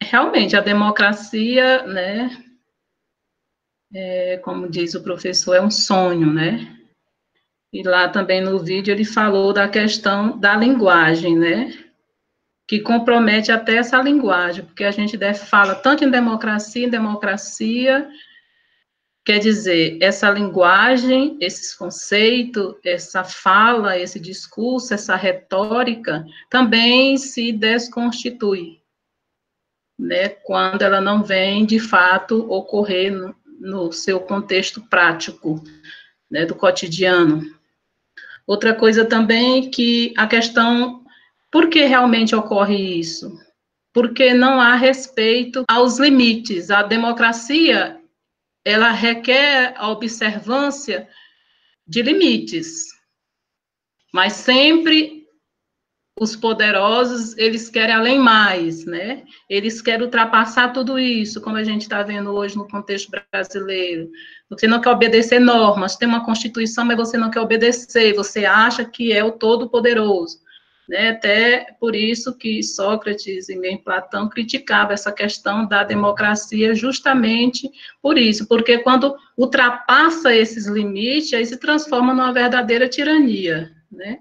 realmente, a democracia, né, é, como diz o professor, é um sonho, né? E lá também no vídeo ele falou da questão da linguagem, né? Que compromete até essa linguagem, porque a gente deve fala tanto em democracia, em democracia, quer dizer, essa linguagem, esses conceitos, essa fala, esse discurso, essa retórica, também se desconstitui, né? Quando ela não vem, de fato, ocorrer no, no seu contexto prático, né, do cotidiano. Outra coisa também que a questão, por que realmente ocorre isso? Porque não há respeito aos limites. A democracia, ela requer a observância de limites. Mas sempre os poderosos, eles querem além mais, né? Eles querem ultrapassar tudo isso, como a gente está vendo hoje no contexto brasileiro. Você não quer obedecer normas, tem uma Constituição, mas você não quer obedecer, você acha que é o todo-poderoso. Né? Até por isso que Sócrates e mesmo Platão criticavam essa questão da democracia justamente por isso, porque quando ultrapassa esses limites, aí se transforma numa verdadeira tirania, né?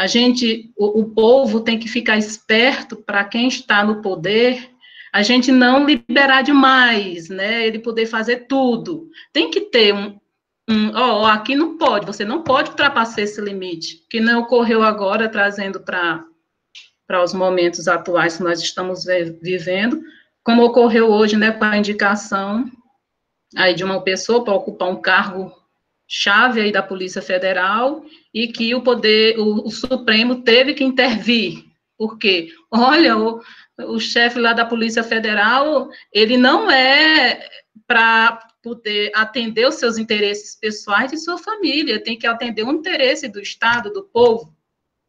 A gente, o, o povo tem que ficar esperto para quem está no poder, a gente não liberar demais, né? Ele poder fazer tudo. Tem que ter um, um ó, aqui não pode, você não pode ultrapassar esse limite, que não ocorreu agora, trazendo para para os momentos atuais que nós estamos vivendo, como ocorreu hoje, né, com a indicação aí de uma pessoa para ocupar um cargo chave aí da Polícia Federal e que o poder, o, o Supremo teve que intervir. Porque, olha, o, o chefe lá da Polícia Federal, ele não é para poder atender os seus interesses pessoais e sua família, tem que atender o interesse do Estado, do povo.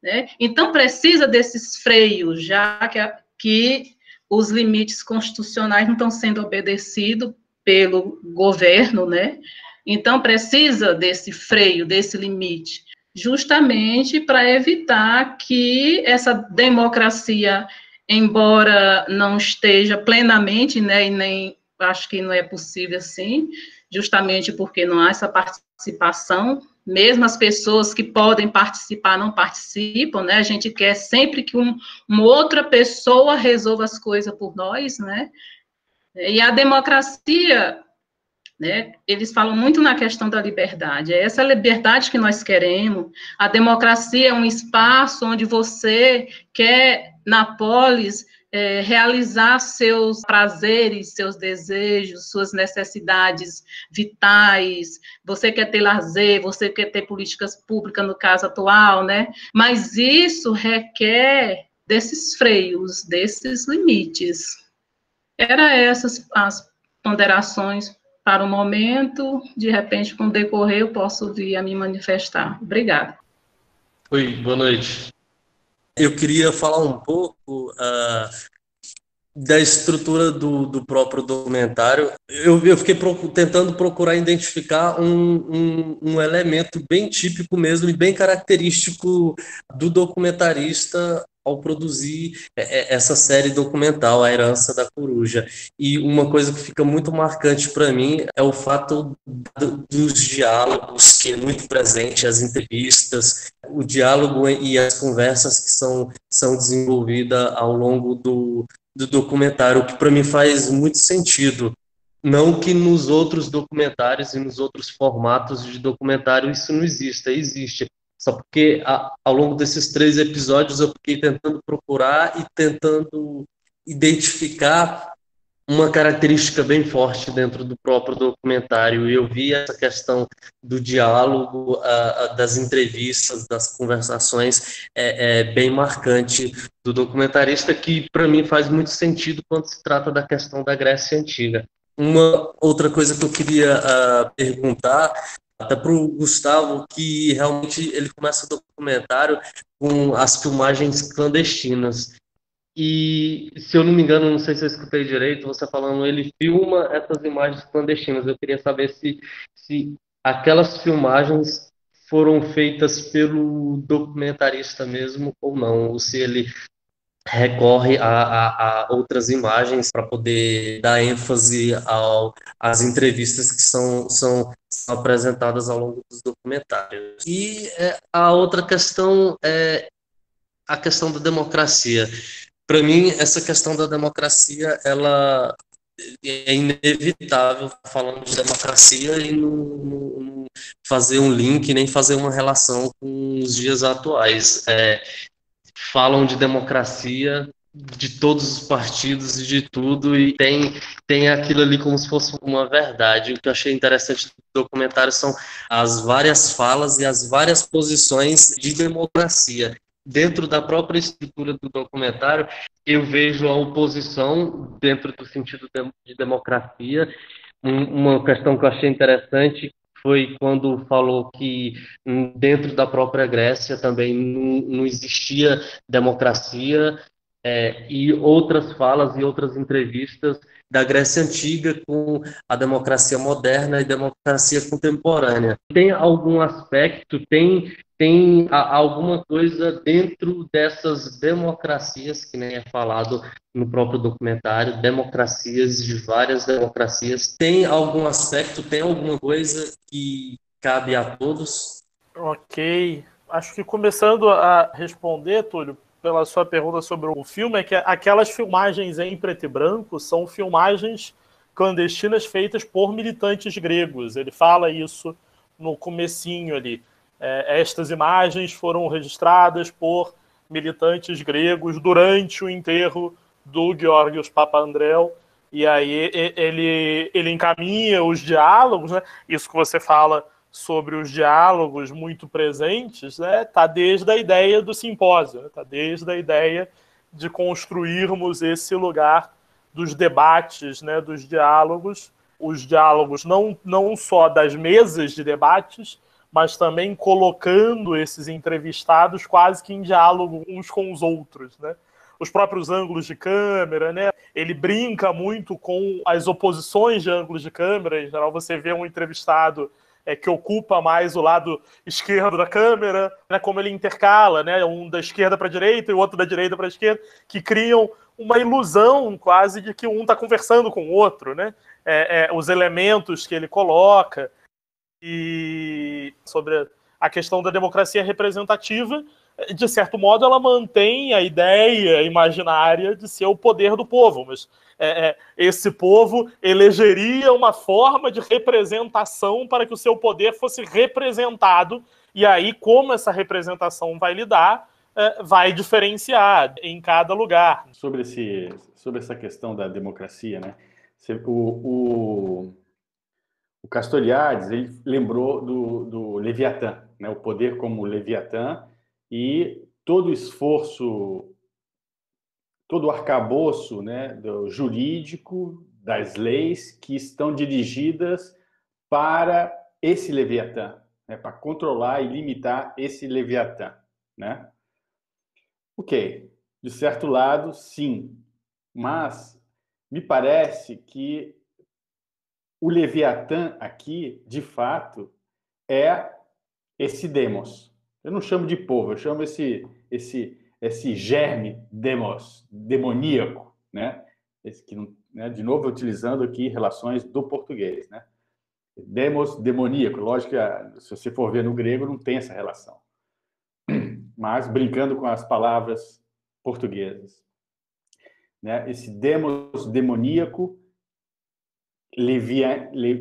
Né? Então, precisa desses freios, já que, a, que os limites constitucionais não estão sendo obedecidos pelo governo, né? Então, precisa desse freio, desse limite, justamente para evitar que essa democracia, embora não esteja plenamente, né, e nem acho que não é possível assim, justamente porque não há essa participação, mesmo as pessoas que podem participar não participam, né? A gente quer sempre que um, uma outra pessoa resolva as coisas por nós, né? E a democracia, né? Eles falam muito na questão da liberdade. É essa liberdade que nós queremos. A democracia é um espaço onde você quer na polis é, realizar seus prazeres, seus desejos, suas necessidades vitais, você quer ter lazer, você quer ter políticas públicas, no caso atual, né? Mas isso requer desses freios, desses limites. Era essas as ponderações para o momento, de repente, com o decorrer, eu posso vir a me manifestar. Obrigada.
Oi, boa noite. Eu queria falar um pouco uh, da estrutura do, do próprio documentário. Eu, eu fiquei pro, tentando procurar identificar um, um, um, elemento bem típico mesmo e bem característico do documentarista ao produzir é, é, essa série documental, A Herança da Coruja. E uma coisa que fica muito marcante para mim é o fato dos diálogos, que é muito presente, as entrevistas, o diálogo e as conversas que são, são desenvolvidas ao longo do, do documentário, que para mim faz muito sentido. Não que nos outros documentários e nos outros formatos de documentário isso não exista, existe, só porque a, ao longo desses três episódios eu fiquei tentando procurar e tentando identificar uma característica bem forte dentro do próprio documentário. Eu vi essa questão do diálogo, a, a, das entrevistas, das conversações, é, é, bem marcante do documentarista, que para mim faz muito sentido quando se trata da questão da Grécia Antiga. Uma outra coisa que eu queria uh, perguntar até para o Gustavo, que realmente ele começa o documentário com as filmagens clandestinas. E, se eu não me engano, não sei se eu escutei direito, você falando, ele filma essas imagens clandestinas. Eu queria saber se, se aquelas filmagens foram feitas pelo documentarista mesmo ou não, ou se ele recorre a, a, a outras imagens para poder dar ênfase ao, às entrevistas que são, são, são apresentadas ao longo dos documentários. E é, a outra questão é a questão da democracia. Para mim, essa questão da democracia, ela é inevitável falando de democracia e não, fazer um link nem fazer uma relação com os dias atuais. É, falam de democracia de todos os partidos e de tudo e tem tem aquilo ali como se fosse uma verdade. O que eu achei interessante do documentário são as várias falas e as várias posições de democracia. Dentro da própria estrutura do documentário, eu vejo a oposição dentro do sentido de democracia. Uma questão que eu achei interessante foi quando falou que hum, dentro da própria Grécia também não, não existia democracia é, e outras falas e outras entrevistas da Grécia Antiga com a democracia moderna e democracia contemporânea. Tem algum aspecto, tem, tem alguma coisa dentro dessas democracias, que nem é falado no próprio documentário, democracias de várias democracias. Tem algum aspecto, tem alguma coisa que cabe a todos?
Ok. Acho que começando a responder, Túlio, pela sua pergunta sobre o filme é que aquelas filmagens em preto e branco são filmagens clandestinas feitas por militantes gregos. Ele fala isso no comecinho ali. É, estas imagens foram registradas por militantes gregos durante o enterro do Georgios Papandreou, e aí ele, ele encaminha os diálogos, né? isso que você fala sobre os diálogos muito presentes, né, tá desde a ideia do simpósio, né, desde a ideia de construirmos esse lugar dos debates, né, dos diálogos, os diálogos não, não só das mesas de debates, mas também colocando esses entrevistados quase que em diálogo uns com os outros, né? Os próprios ângulos de câmera, né? Ele brinca muito com as oposições de ângulos de câmera. Em geral, você vê um entrevistado é, que ocupa mais o lado esquerdo da câmera, né, como ele intercala, né, um da esquerda para a direita e o outro da direita para a esquerda, que criam uma ilusão quase de que um está conversando com o outro, né? É, é, os elementos que ele coloca e sobre a questão da democracia representativa, de certo modo, ela mantém a ideia imaginária de ser o poder do povo, mas é, é, esse povo elegeria uma forma de representação para que o seu poder fosse representado, e aí, como essa representação vai lidar, é, vai diferenciar em cada lugar.
Sobre, esse, sobre essa questão da democracia, né? O, o, o Castoriadis ele lembrou do, do Leviatã, né? o poder como Leviatã e todo o esforço, todo o arcabouço né? do jurídico, das leis que estão dirigidas para esse Leviatã, né? para controlar e limitar esse Leviatã. Né? Ok, de certo lado, sim, mas me parece que o Leviatã aqui, de fato, é esse demos. Eu não chamo de povo, eu chamo esse esse esse germe demos, demoníaco, né? Esse que né? de novo utilizando aqui relações do português, né? Demos demoníaco, lógico que se você for ver no grego não tem essa relação. Mas brincando com as palavras portuguesas, né? Esse demos demoníaco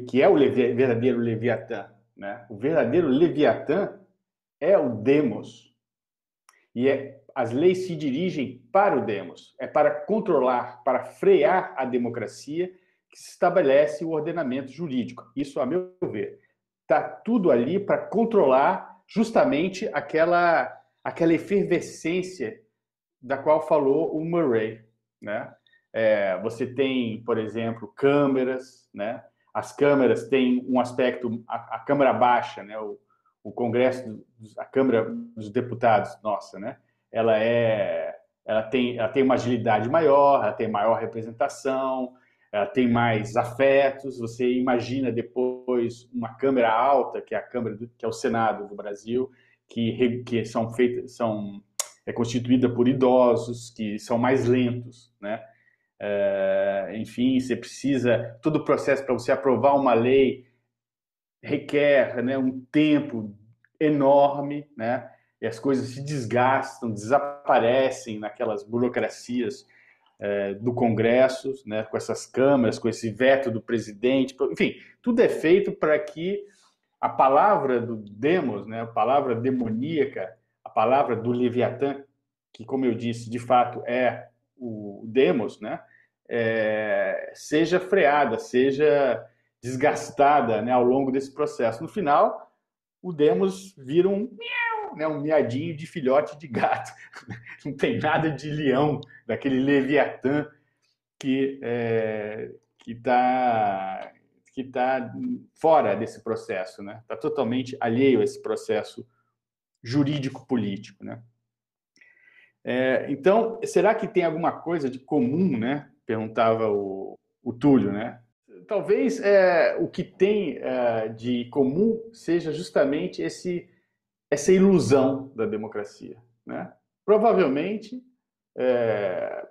Que é o verdadeiro Leviatã. Né? O verdadeiro Leviatã é o Demos. E é, as leis se dirigem para o Demos. É para controlar, para frear a democracia que se estabelece o ordenamento jurídico. Isso, a meu ver, está tudo ali para controlar justamente aquela, aquela efervescência da qual falou o Murray. Né? É, você tem, por exemplo, câmeras, né? As câmeras têm um aspecto, a, a Câmara Baixa, né? O, o Congresso, a Câmara dos Deputados, nossa, né? Ela é, ela tem, ela tem uma agilidade maior, ela tem maior representação, ela tem mais afetos. Você imagina depois uma Câmara alta, que é a Câmara, do, que é o Senado do Brasil, que, que são feitas, são é constituída por idosos que são mais lentos, né? É, enfim, você precisa, todo o processo para você aprovar uma lei requer né, um tempo enorme, né? E as coisas se desgastam, desaparecem naquelas burocracias é, do Congresso, né, com essas câmaras, com esse veto do presidente, enfim, tudo é feito para que a palavra do demos, né, a palavra demoníaca, a palavra do Leviatã, que, como eu disse, de fato é o demos, né, é, seja freada, seja desgastada né, ao longo desse processo. No final, o demos vira um né, um miadinho de filhote de gato. Não tem nada de leão, daquele leviatã que é, está que tá fora desse processo, né? Está totalmente alheio a esse processo jurídico político, né? É, então, será que tem alguma coisa de comum, né, perguntava o, o Túlio, né? Talvez é, o que tem é, de comum seja justamente esse, essa ilusão da democracia. Né? Provavelmente, é,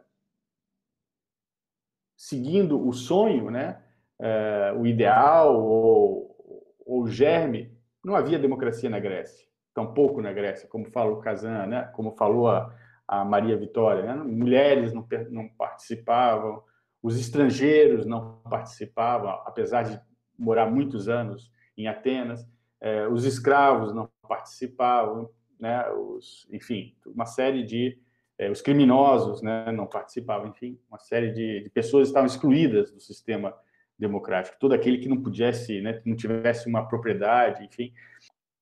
seguindo o sonho, né, é, o ideal ou, ou o germe, não havia democracia na Grécia, tampouco na Grécia, como fala o Kazan, né, como falou a, a Maria Vitória. Né? Mulheres não, não participavam, os estrangeiros não participavam, apesar de morar muitos anos em Atenas. É, os escravos não participavam, né? Os, enfim, uma série de é, os criminosos, né? Não participavam, enfim, uma série de, de pessoas estavam excluídas do sistema democrático, todo aquele que não pudesse, né, não tivesse uma propriedade, enfim.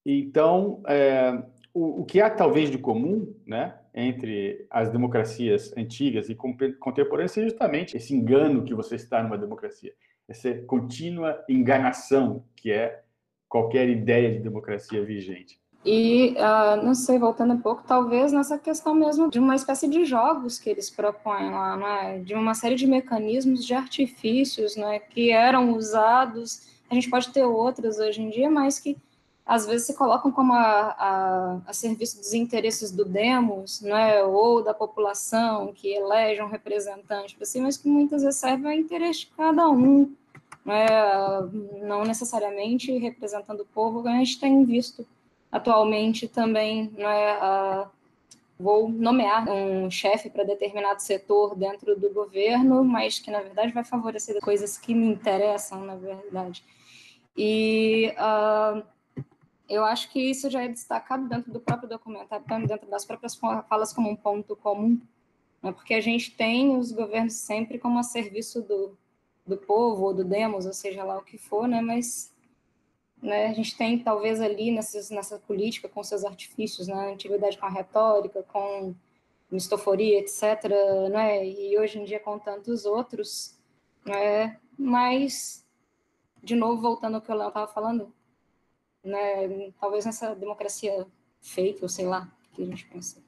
Então, é, o, o, que há talvez de comum, né, entre as democracias antigas e contemporâneas é justamente esse engano que você está numa democracia, essa contínua enganação que é qualquer ideia de democracia vigente.
E, uh, não sei, voltando um pouco, talvez nessa questão mesmo de uma espécie de jogos que eles propõem lá, né? de uma série de mecanismos, de artifícios né? que eram usados, a gente pode ter outros hoje em dia, mas que às vezes se colocam como a, a, a serviço dos interesses do demos, né? ou da população, que elege um representante para si, mas que muitas vezes servem ao interesse de cada um, né? não necessariamente representando o povo, a gente tem visto Atualmente também né, uh, vou nomear um chefe para determinado setor dentro do governo, mas que na verdade vai favorecer coisas que me interessam, na verdade. E uh, eu acho que isso já é destacado dentro do próprio documentário, dentro das próprias falas como um ponto comum, né, porque a gente tem os governos sempre como a serviço do, do povo, ou do demos, ou seja lá o que for, né, mas né? A gente tem, talvez, ali nessas, nessa política, com seus artifícios, na né? antiguidade com a retórica, com mistoforia, etc., né? e hoje em dia com tantos outros, né? mas, de novo, voltando ao que o Leão estava falando, né? talvez nessa democracia fake, ou sei lá, que a gente pensa.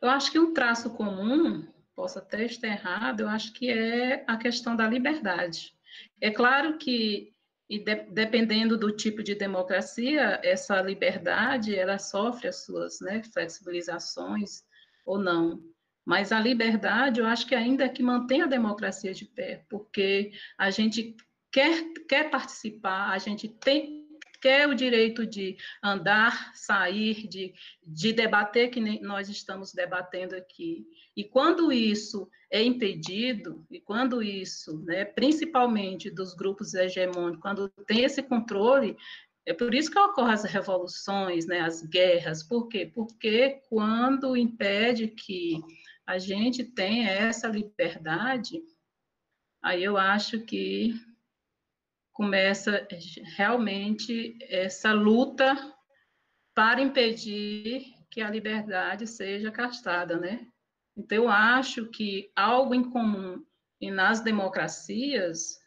Eu acho que um traço comum, posso até estar errado, eu acho que é a questão da liberdade. É claro que e de, dependendo do tipo de democracia, essa liberdade, ela sofre as suas né, flexibilizações ou não. Mas a liberdade, eu acho que ainda é que mantém a democracia de pé, porque a gente quer, quer participar, a gente tem quer o direito de andar, sair, de, de debater, que nós estamos debatendo aqui. E quando isso é impedido, e quando isso, né, principalmente dos grupos hegemônicos, quando tem esse controle, é por isso que ocorrem as revoluções, né, as guerras. Por quê? Porque quando impede que a gente tenha essa liberdade, aí eu acho que começa realmente essa luta para impedir que a liberdade seja castada, né? Então, eu acho que algo em comum e nas democracias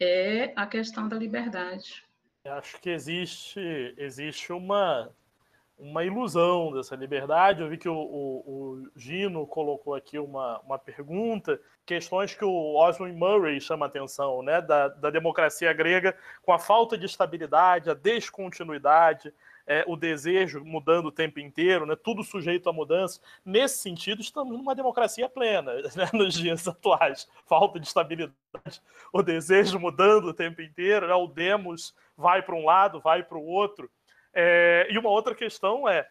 é a questão da liberdade.
Acho que existe, existe uma uma ilusão dessa liberdade. Eu vi que o, o, o, Gino colocou aqui uma, uma pergunta, questões que o Oswald Murray chama atenção, né, da, da democracia grega, com a falta de estabilidade, a descontinuidade, é, o desejo mudando o tempo inteiro, né, tudo sujeito a mudança. Nesse sentido, estamos numa democracia plena né, nos dias atuais. Falta de estabilidade, o desejo mudando o tempo inteiro, né, o demos vai para um lado, vai para o outro. É, e uma outra questão é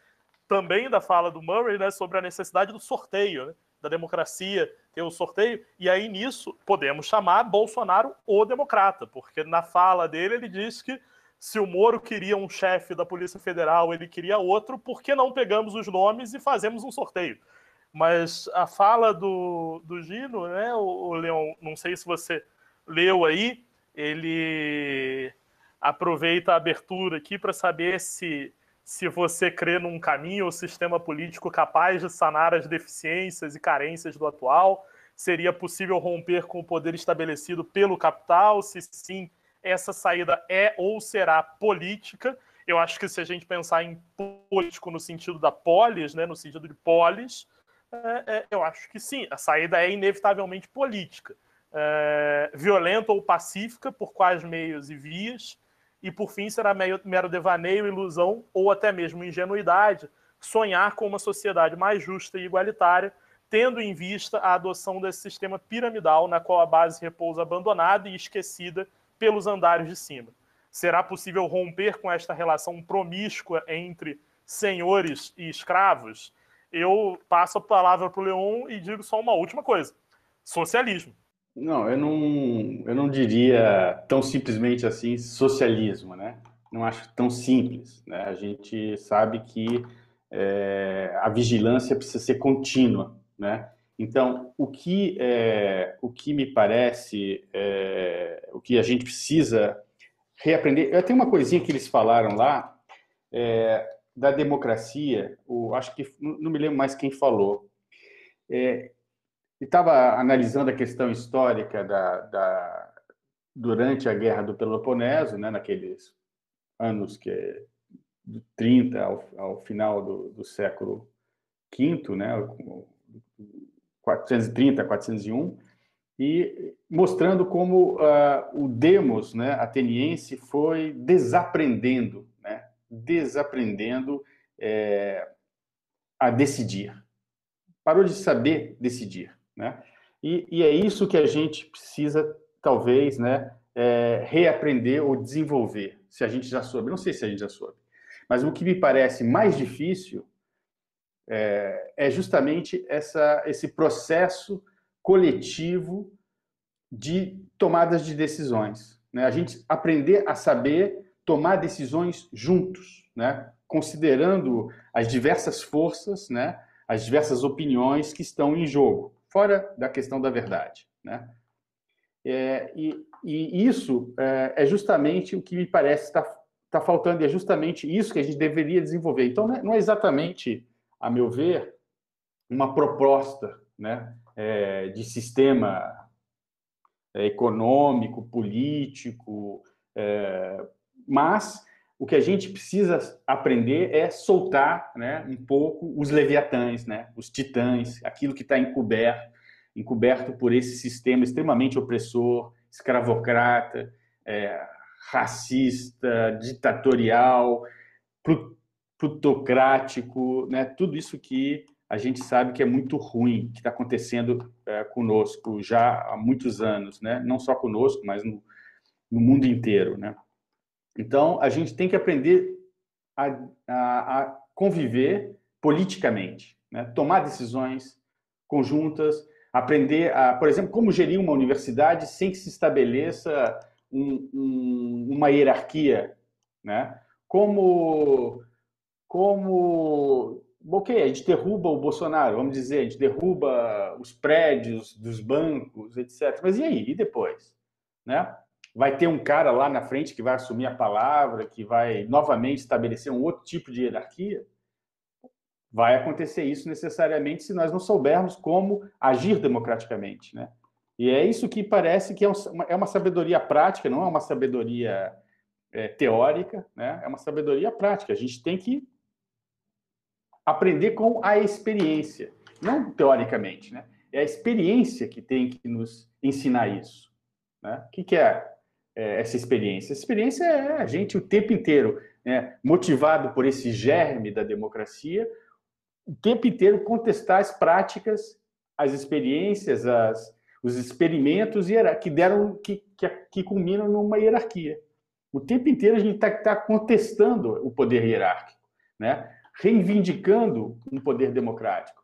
também da fala do Murray né, sobre a necessidade do sorteio, né, da democracia ter o sorteio, e aí nisso podemos chamar Bolsonaro o democrata, porque na fala dele ele diz que se o Moro queria um chefe da Polícia Federal, ele queria outro, por que não pegamos os nomes e fazemos um sorteio? Mas a fala do, do Gino, né, o, o Leon, não sei se você leu aí, ele aproveita a abertura aqui para saber se, se você crê num caminho ou sistema político capaz de sanar as deficiências e carências do atual. Seria possível romper com o poder estabelecido pelo capital? Se sim, essa saída é ou será política? Eu acho que se a gente pensar em político no sentido da polis, né, no sentido de polis, é, é, eu acho que sim, a saída é inevitavelmente política. É, violenta ou pacífica, por quais meios e vias, e por fim será mero devaneio, ilusão ou até mesmo ingenuidade sonhar com uma sociedade mais justa e igualitária, tendo em vista a adoção desse sistema piramidal na qual a base repousa abandonada e esquecida pelos andares de cima. Será possível romper com esta relação promíscua entre senhores e escravos? Eu passo a palavra para o Leon e digo só uma última coisa: socialismo.
Não, eu não, eu não diria tão simplesmente assim socialismo, né? Não acho tão simples. Né? A gente sabe que é, a vigilância precisa ser contínua, né? Então, o que, é, o que me parece, é, o que a gente precisa reaprender. Eu tenho uma coisinha que eles falaram lá é, da democracia. O, acho que não me lembro mais quem falou. É, estava analisando a questão histórica da, da, durante a Guerra do Peloponeso, né, naqueles anos que de 30 ao, ao final do, do século V, né, 430, 401, e mostrando como uh, o demos né, ateniense foi desaprendendo, né, desaprendendo é, a decidir. Parou de saber decidir. Né? E, e, é isso que a gente precisa, talvez, né, é, reaprender ou desenvolver, se a gente já soube. Não sei se a gente já soube. Mas o que me parece mais difícil é, é justamente essa, esse processo coletivo de tomadas de decisões. Né? A gente aprender a saber tomar decisões juntos, né? considerando as diversas forças, né? as diversas opiniões que estão em jogo, fora da questão da verdade. Né? É, e, e, isso é, é, justamente o que me parece estar tá, faltando, e é justamente isso que a gente deveria desenvolver. Então, não é exatamente a meu ver, uma proposta né, é, de sistema é, econômico, político, é, mas o que a gente precisa aprender é soltar né, um pouco os leviatães, né, os titãs, aquilo que está encoberto, encoberto por esse sistema extremamente opressor, escravocrata, é, racista, ditatorial, plutocrático, né? tudo isso que a gente sabe que é muito ruim, que está acontecendo é, conosco já há muitos anos, né? não só conosco, mas no, no mundo inteiro. Né? Então, a gente tem que aprender a, a, a conviver politicamente, né? tomar decisões conjuntas, aprender, a, por exemplo, como gerir uma universidade sem que se estabeleça um, um, uma hierarquia, né? como como ok, a gente derruba o Bolsonaro, vamos dizer, a gente derruba os prédios dos bancos, etc. Mas e aí? E depois? Né? Vai ter um cara lá na frente que vai assumir a palavra, que vai novamente estabelecer um outro tipo de hierarquia? Vai acontecer isso necessariamente se nós não soubermos como agir democraticamente, né? E é isso que parece que é uma, é uma sabedoria prática, não é uma sabedoria é, teórica, né? É uma sabedoria prática. A gente tem que aprender com a experiência, não teoricamente, né? É a experiência que tem que nos ensinar isso. Né? O que, que é, é, essa experiência? Essa experiência é a gente o tempo inteiro, né, motivado por esse germe da democracia, o tempo inteiro contestar as práticas, as experiências, as, os experimentos que deram, que, que, que culminam numa hierarquia. O tempo inteiro a gente está tá contestando o poder hierárquico, né? reivindicando um poder democrático.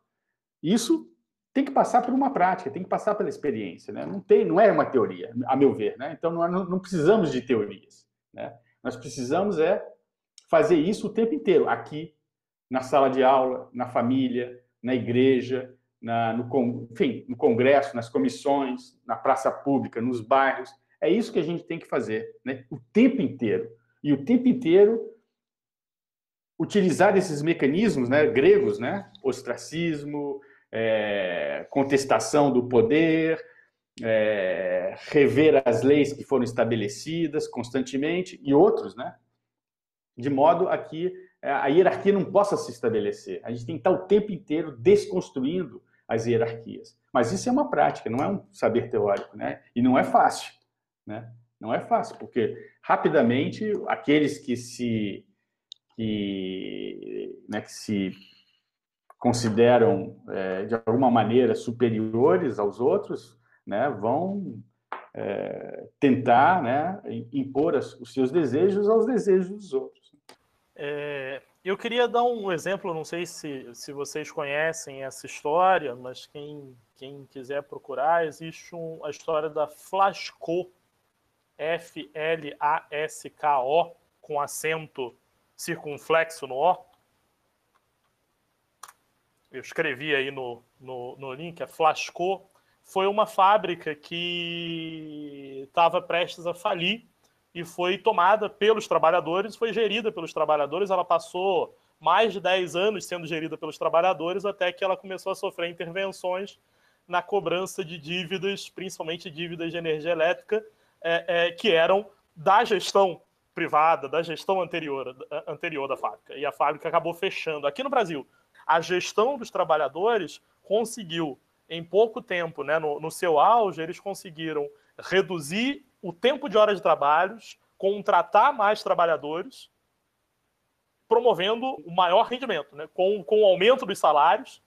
Isso tem que passar por uma prática, tem que passar pela experiência, né? Não tem, não é uma teoria, a meu ver, né? Então não, não precisamos de teorias, né? Nós precisamos é fazer isso o tempo inteiro, aqui, na sala de aula, na família, na igreja, na, no, enfim, no congresso, nas comissões, na praça pública, nos bairros. É isso que a gente tem que fazer, né? O tempo inteiro. E o tempo inteiro utilizar esses mecanismos né, gregos, né, ostracismo, é, contestação do poder, é, rever as leis que foram estabelecidas constantemente e outros, né, de modo a que é, a hierarquia não possa se estabelecer. A gente tem que estar o tempo inteiro desconstruindo as hierarquias. Mas isso é uma prática, não é um saber teórico, né? E não é fácil, né? Não é fácil, porque rapidamente aqueles que se que, né, que se consideram é, de alguma maneira superiores aos outros, né, vão é, tentar né, impor os seus desejos aos desejos dos outros.
É, eu queria dar um exemplo, não sei se, se vocês conhecem essa história, mas quem, quem quiser procurar, existe um, a história da Flasco, F-L-A-S-K-O, com acento circunflexo no O. eu escrevi aí no, no, no link, a Flasco, foi uma fábrica que estava prestes a falir e foi tomada pelos trabalhadores, foi gerida pelos trabalhadores. Ela passou mais de 10 anos sendo gerida pelos trabalhadores até que ela começou a sofrer intervenções na cobrança de dívidas, principalmente dívidas de energia elétrica, é, é, que eram da gestão privada, da gestão anterior, anterior da fábrica. E a fábrica acabou fechando. Aqui no Brasil, a gestão dos trabalhadores conseguiu, em pouco tempo, né, no, no seu auge, eles conseguiram reduzir o tempo de horas de trabalho, contratar mais trabalhadores, promovendo o maior rendimento, né, com, com o aumento dos salários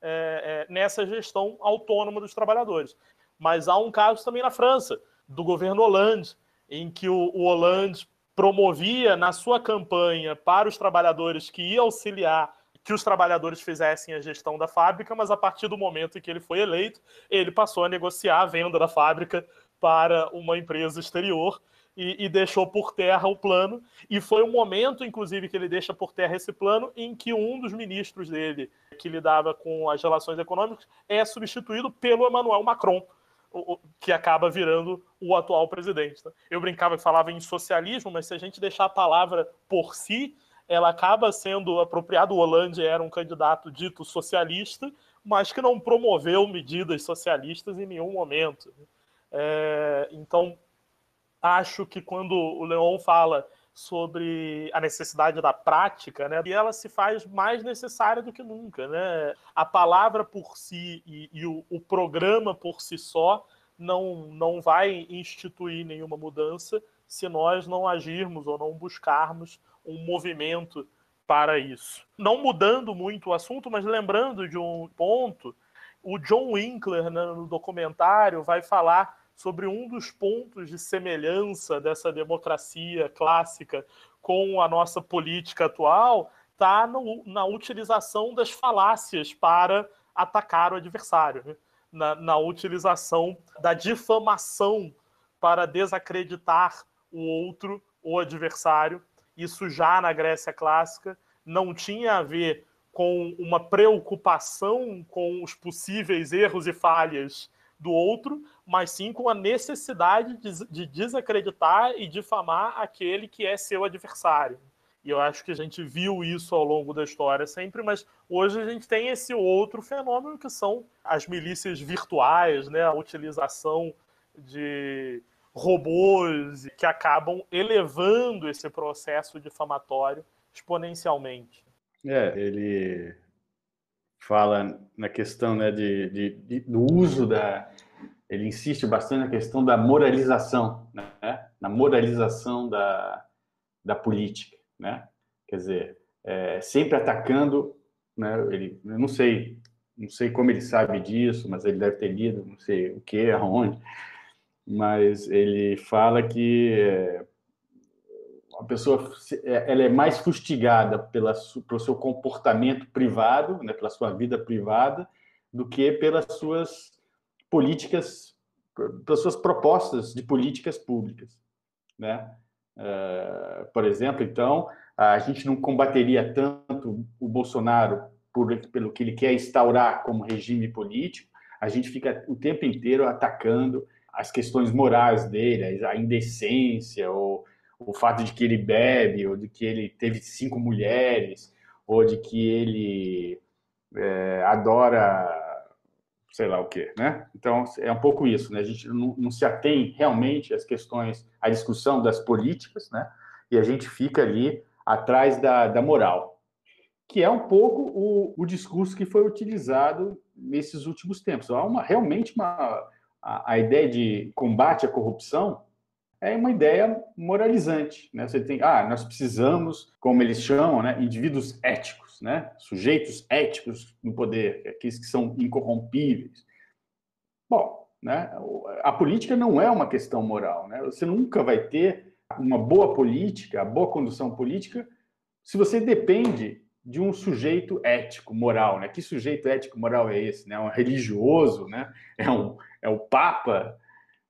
é, é, nessa gestão autônoma dos trabalhadores. Mas há um caso também na França, do governo Hollande, em que o, o Hollande promovia na sua campanha para os trabalhadores que ia auxiliar que os trabalhadores fizessem a gestão da fábrica, mas a partir do momento em que ele foi eleito, ele passou a negociar a venda da fábrica para uma empresa exterior e, e, deixou por terra o plano. E foi um momento, inclusive, que ele deixa por terra esse plano, em que um dos ministros dele, que lidava com as relações econômicas, é substituído pelo Emmanuel Macron, que acaba virando o atual presidente. Tá? Eu brincava que falava em socialismo, mas se a gente deixar a palavra por si, ela acaba sendo apropriada. O Hollande era um candidato dito socialista, mas que não promoveu medidas socialistas em nenhum momento. É, então, acho que quando o Leon fala sobre a necessidade da prática, né, e ela se faz mais necessária do que nunca. Né? A palavra por si e, e o, o programa por si só não, não vai instituir nenhuma mudança se nós não agirmos ou não buscarmos um movimento para isso. Não mudando muito o assunto, mas lembrando de um ponto, o John Winkler, né, no documentário, vai falar sobre um dos pontos de semelhança dessa democracia clássica com a nossa política atual, está na utilização das falácias para atacar o adversário, né? na, na utilização da difamação para desacreditar o outro, o adversário, isso já na Grécia clássica não tinha a ver com uma preocupação com os possíveis erros e falhas do outro, mas sim com a necessidade de, de desacreditar e difamar aquele que é seu adversário. E eu acho que a gente viu isso ao longo da história sempre, mas hoje a gente tem esse outro fenômeno que são as milícias virtuais, né? a utilização de robôs que acabam elevando esse processo difamatório exponencialmente.
É, ele fala na questão né, de, de, de, do uso da. Ele insiste bastante na questão da moralização, né? na moralização da, da política. Né? Quer dizer, é, sempre atacando. Né, ele, eu não sei, não sei como ele sabe disso, mas ele deve ter lido, não sei o que, aonde mas ele fala que é, a pessoa é, ela é mais fustigada pela, pelo seu comportamento privado, né, pela sua vida privada, do que pelas suas políticas, pelas suas propostas de políticas públicas, né? Uh, por exemplo, então, a gente não combateria tanto o Bolsonaro por, pelo que ele quer instaurar como regime político, a gente fica o tempo inteiro atacando as questões morais dele, a indecência, ou o fato de que ele bebe, ou de que ele teve cinco mulheres, ou de que ele é, adora sei lá o que, né? Então é um pouco isso, né? A gente não, não, se atém realmente às questões, à discussão das políticas, né? E a gente fica ali atrás da, da moral, que é um pouco o, o discurso que foi utilizado nesses últimos tempos. Há uma realmente uma a, a ideia de combate à corrupção é uma ideia moralizante, né? Você tem, ah, nós precisamos, como eles chamam, né, indivíduos éticos, né? Sujeitos éticos no poder, aqueles que são incorrompíveis. Bom, né? A política não é uma questão moral, né? Você nunca vai ter uma boa política, a boa condução política, se você depende de um sujeito ético, moral, né? Que sujeito ético, moral é esse, né? Um religioso, né? É um é o Papa,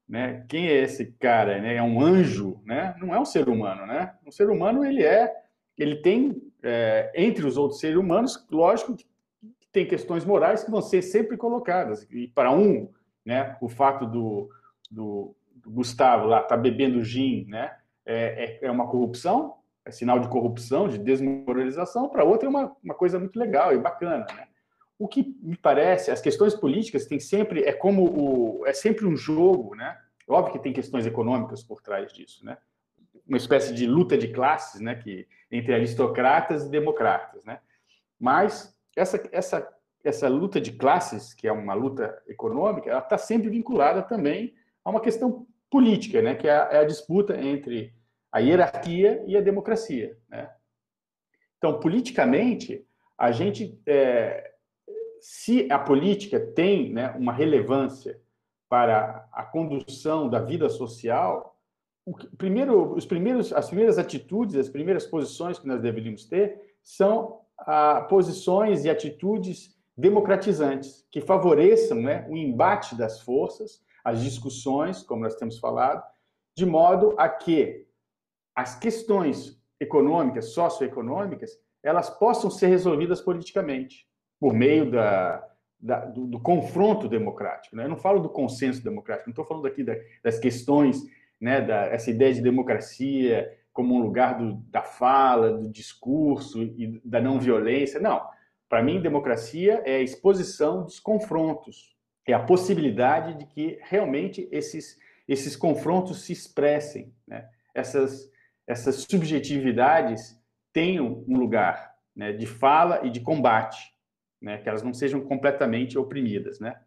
né? Quem é esse cara, né? É um anjo, né? Não é um ser humano, né? Um ser humano ele é, ele tem é, entre os outros seres humanos, lógico, tem questões morais que vão ser sempre colocadas. E para um, né, o fato do, do, do Gustavo lá tá bebendo gin, né, é, é, é, uma corrupção, é sinal de corrupção, de desmoralização. Para outro é uma, uma coisa muito legal e bacana, né? O que me parece, as questões políticas tem sempre é como o, é sempre um jogo, né? Óbvio que tem questões econômicas por trás disso, né? Uma espécie de luta de classes, né? Que entre aristocratas e democratas, né? Mas essa essa essa luta de classes, que é uma luta econômica, ela está sempre vinculada também a uma questão política, né? Que é a, é a disputa entre a hierarquia e a democracia, né? Então, politicamente, a gente é, se a política tem né, uma relevância para a condução da vida social, primeiro, os primeiros, as primeiras atitudes, as primeiras posições que nós deveríamos ter são ah, posições e atitudes democratizantes, que favoreçam né, o embate das forças, as discussões, como nós temos falado, de modo a que as questões econômicas, socioeconômicas, elas possam ser resolvidas politicamente por meio da, da do, do, confronto democrático. Né? Eu não falo do consenso democrático, não estou falando aqui da, das questões, né, da, essa ideia de democracia como um lugar do, da fala, do discurso e da não violência. Não. Para mim, democracia é a exposição dos confrontos, é a possibilidade de que realmente esses, esses confrontos se expressem, né? essas, essas subjetividades tenham um lugar né, de fala e de combate né, que elas não sejam completamente oprimidas, né,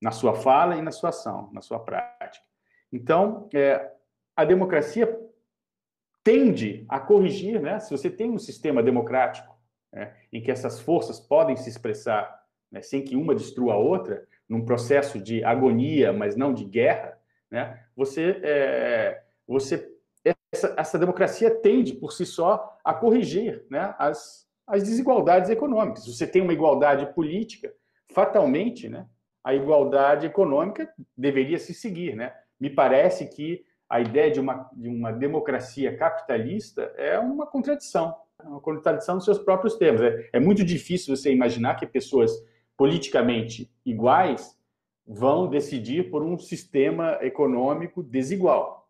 na sua fala e na sua ação, na sua prática. Então, é, a democracia tende a corrigir, né, se você tem um sistema democrático né, em que essas forças podem se expressar né, sem que uma destrua a outra, num processo de agonia, mas não de guerra, né, você, é, você essa, essa democracia tende por si só a corrigir né, as, as desigualdades econômicas. Você tem uma igualdade política, fatalmente, né, a igualdade econômica deveria se seguir. Né? Me parece que a ideia de uma, de uma democracia capitalista é uma contradição, é uma contradição nos seus próprios termos. É, é muito difícil você imaginar que pessoas politicamente iguais vão decidir por um sistema econômico desigual.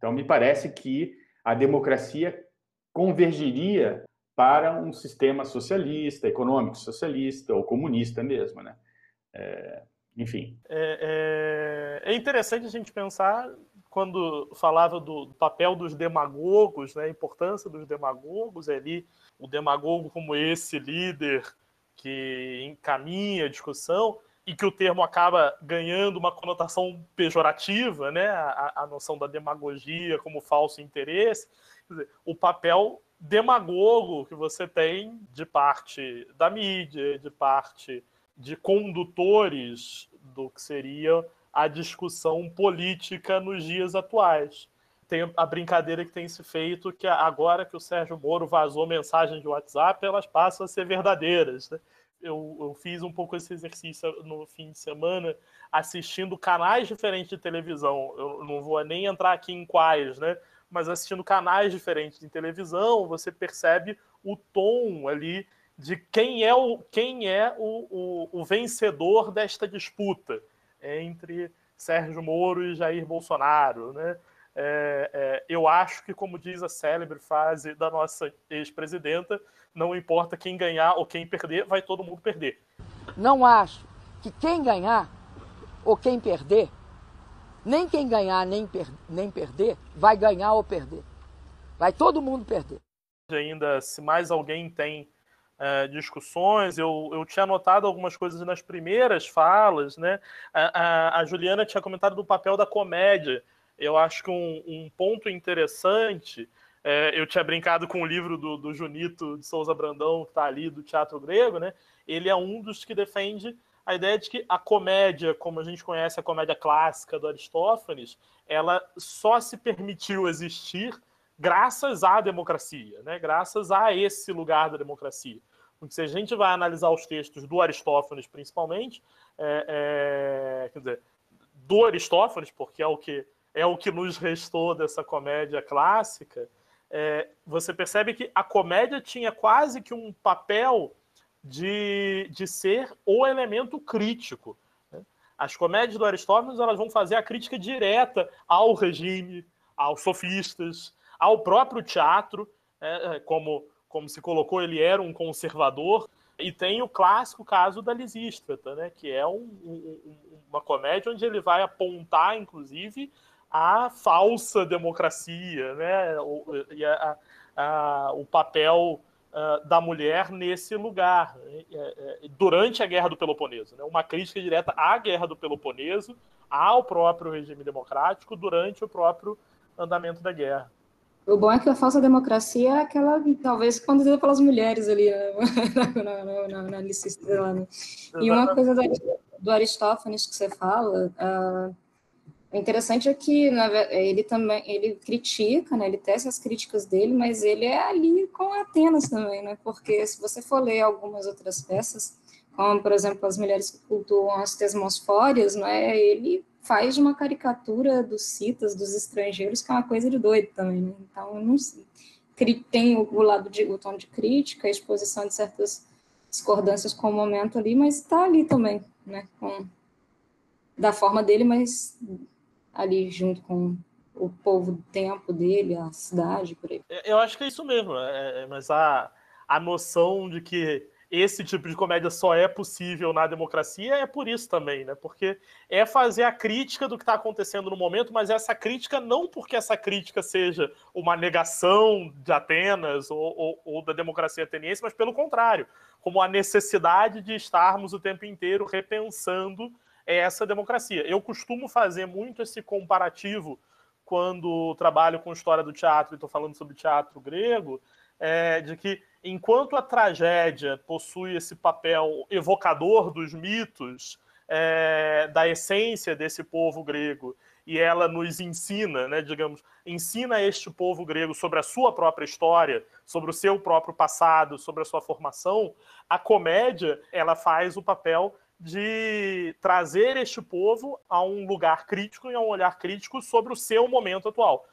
Então, me parece que a democracia convergiria para um sistema socialista, econômico socialista ou comunista mesmo, né? É, enfim.
É, é, é, interessante a gente pensar quando falava do papel dos demagogos, né, a importância dos demagogos ali, o demagogo como esse líder que encaminha a discussão e que o termo acaba ganhando uma conotação pejorativa, né, a, a noção da demagogia como falso interesse, dizer, o papel demagogo que você tem de parte da mídia, de parte de condutores do que seria a discussão política nos dias atuais. Tem a brincadeira que tem se feito que agora que o Sérgio Moro vazou mensagens de WhatsApp, elas passam a ser verdadeiras. Né? Eu, eu, fiz um pouco esse exercício no fim de semana, assistindo canais diferentes de televisão. Eu não vou nem entrar aqui em quais, né? mas assistindo canais diferentes de televisão, você percebe o tom ali de quem é o, quem é o, o, o vencedor desta disputa entre Sérgio Moro e Jair Bolsonaro. Né? É, é, eu acho que, como diz a célebre frase da nossa ex-presidenta, não importa quem ganhar ou quem perder, vai todo mundo perder.
Não acho que quem ganhar ou quem perder nem quem ganhar nem, per nem perder vai ganhar ou perder. Vai todo mundo perder.
Ainda, se mais alguém tem uh, discussões, eu, eu tinha anotado algumas coisas nas primeiras falas, né? A, a, a Juliana tinha comentado do papel da comédia. Eu acho que um, um ponto interessante é, eu tinha brincado com o livro do, do Junito de Souza Brandão, que está ali, do Teatro Grego, né? Ele é um dos que defende a ideia de que a comédia, como a gente conhece a comédia clássica do Aristófanes, ela só se permitiu existir graças à democracia, né? graças a esse lugar da democracia. Porque se a gente vai analisar os textos do Aristófanes, principalmente, é, é, quer dizer, do Aristófanes, porque é o que é o que nos restou dessa comédia clássica, é, você percebe que a comédia tinha quase que um papel de, de ser o elemento crítico. Né? As comédias do Aristóteles elas vão fazer a crítica direta ao regime, aos sofistas, ao próprio teatro, é, é, como, como se colocou, ele era um conservador. E tem o clássico caso da Lisístrata, né, que é um, um, uma comédia onde ele vai apontar, inclusive, a falsa democracia, né, o, e a, a, o papel uh, da mulher nesse lugar, né, é, é, durante a Guerra do Peloponeso. Né, uma crítica direta à Guerra do Peloponeso, ao próprio regime democrático, durante o próprio andamento da guerra.
O bom é que a falsa democracia é aquela, talvez, conduzida pelas mulheres ali, né? na, na, na, na né? E uma coisa do, Aristófanes que você fala, uh, o interessante é que na, ele também, ele critica, né, ele testa as críticas dele, mas ele é ali com Atenas também, né, porque se você for ler algumas outras peças, como, por exemplo, as mulheres que cultuam as tesmosfórias, né, ele faz uma caricatura dos citas, dos estrangeiros, que é uma coisa de doido também, né? Então, não sei. Tem o, lado de o tom de crítica, a exposição de certas discordâncias com o momento ali, mas está ali também, né? Com, da forma dele, mas ali junto com o povo do tempo dele, a cidade, por aí.
Eu acho que é isso mesmo, é, é mas a, a noção de que esse tipo de comédia só é possível na democracia é por isso também, né? Porque é fazer a crítica do que está acontecendo no momento, mas essa crítica não porque essa crítica seja uma negação de Atenas ou, ou, ou da democracia ateniense, mas pelo contrário, como a necessidade de estarmos o tempo inteiro repensando essa democracia. Eu costumo fazer muito esse comparativo quando trabalho com história do teatro e estou falando sobre teatro grego, é, de que enquanto a tragédia possui esse papel evocador dos mitos, é, da essência desse povo grego, e ela nos ensina, né, digamos, ensina este povo grego sobre a sua própria história, sobre o seu próprio passado, sobre a sua formação, a comédia ela faz o papel de trazer este povo a um lugar crítico e a um olhar crítico sobre o seu momento atual.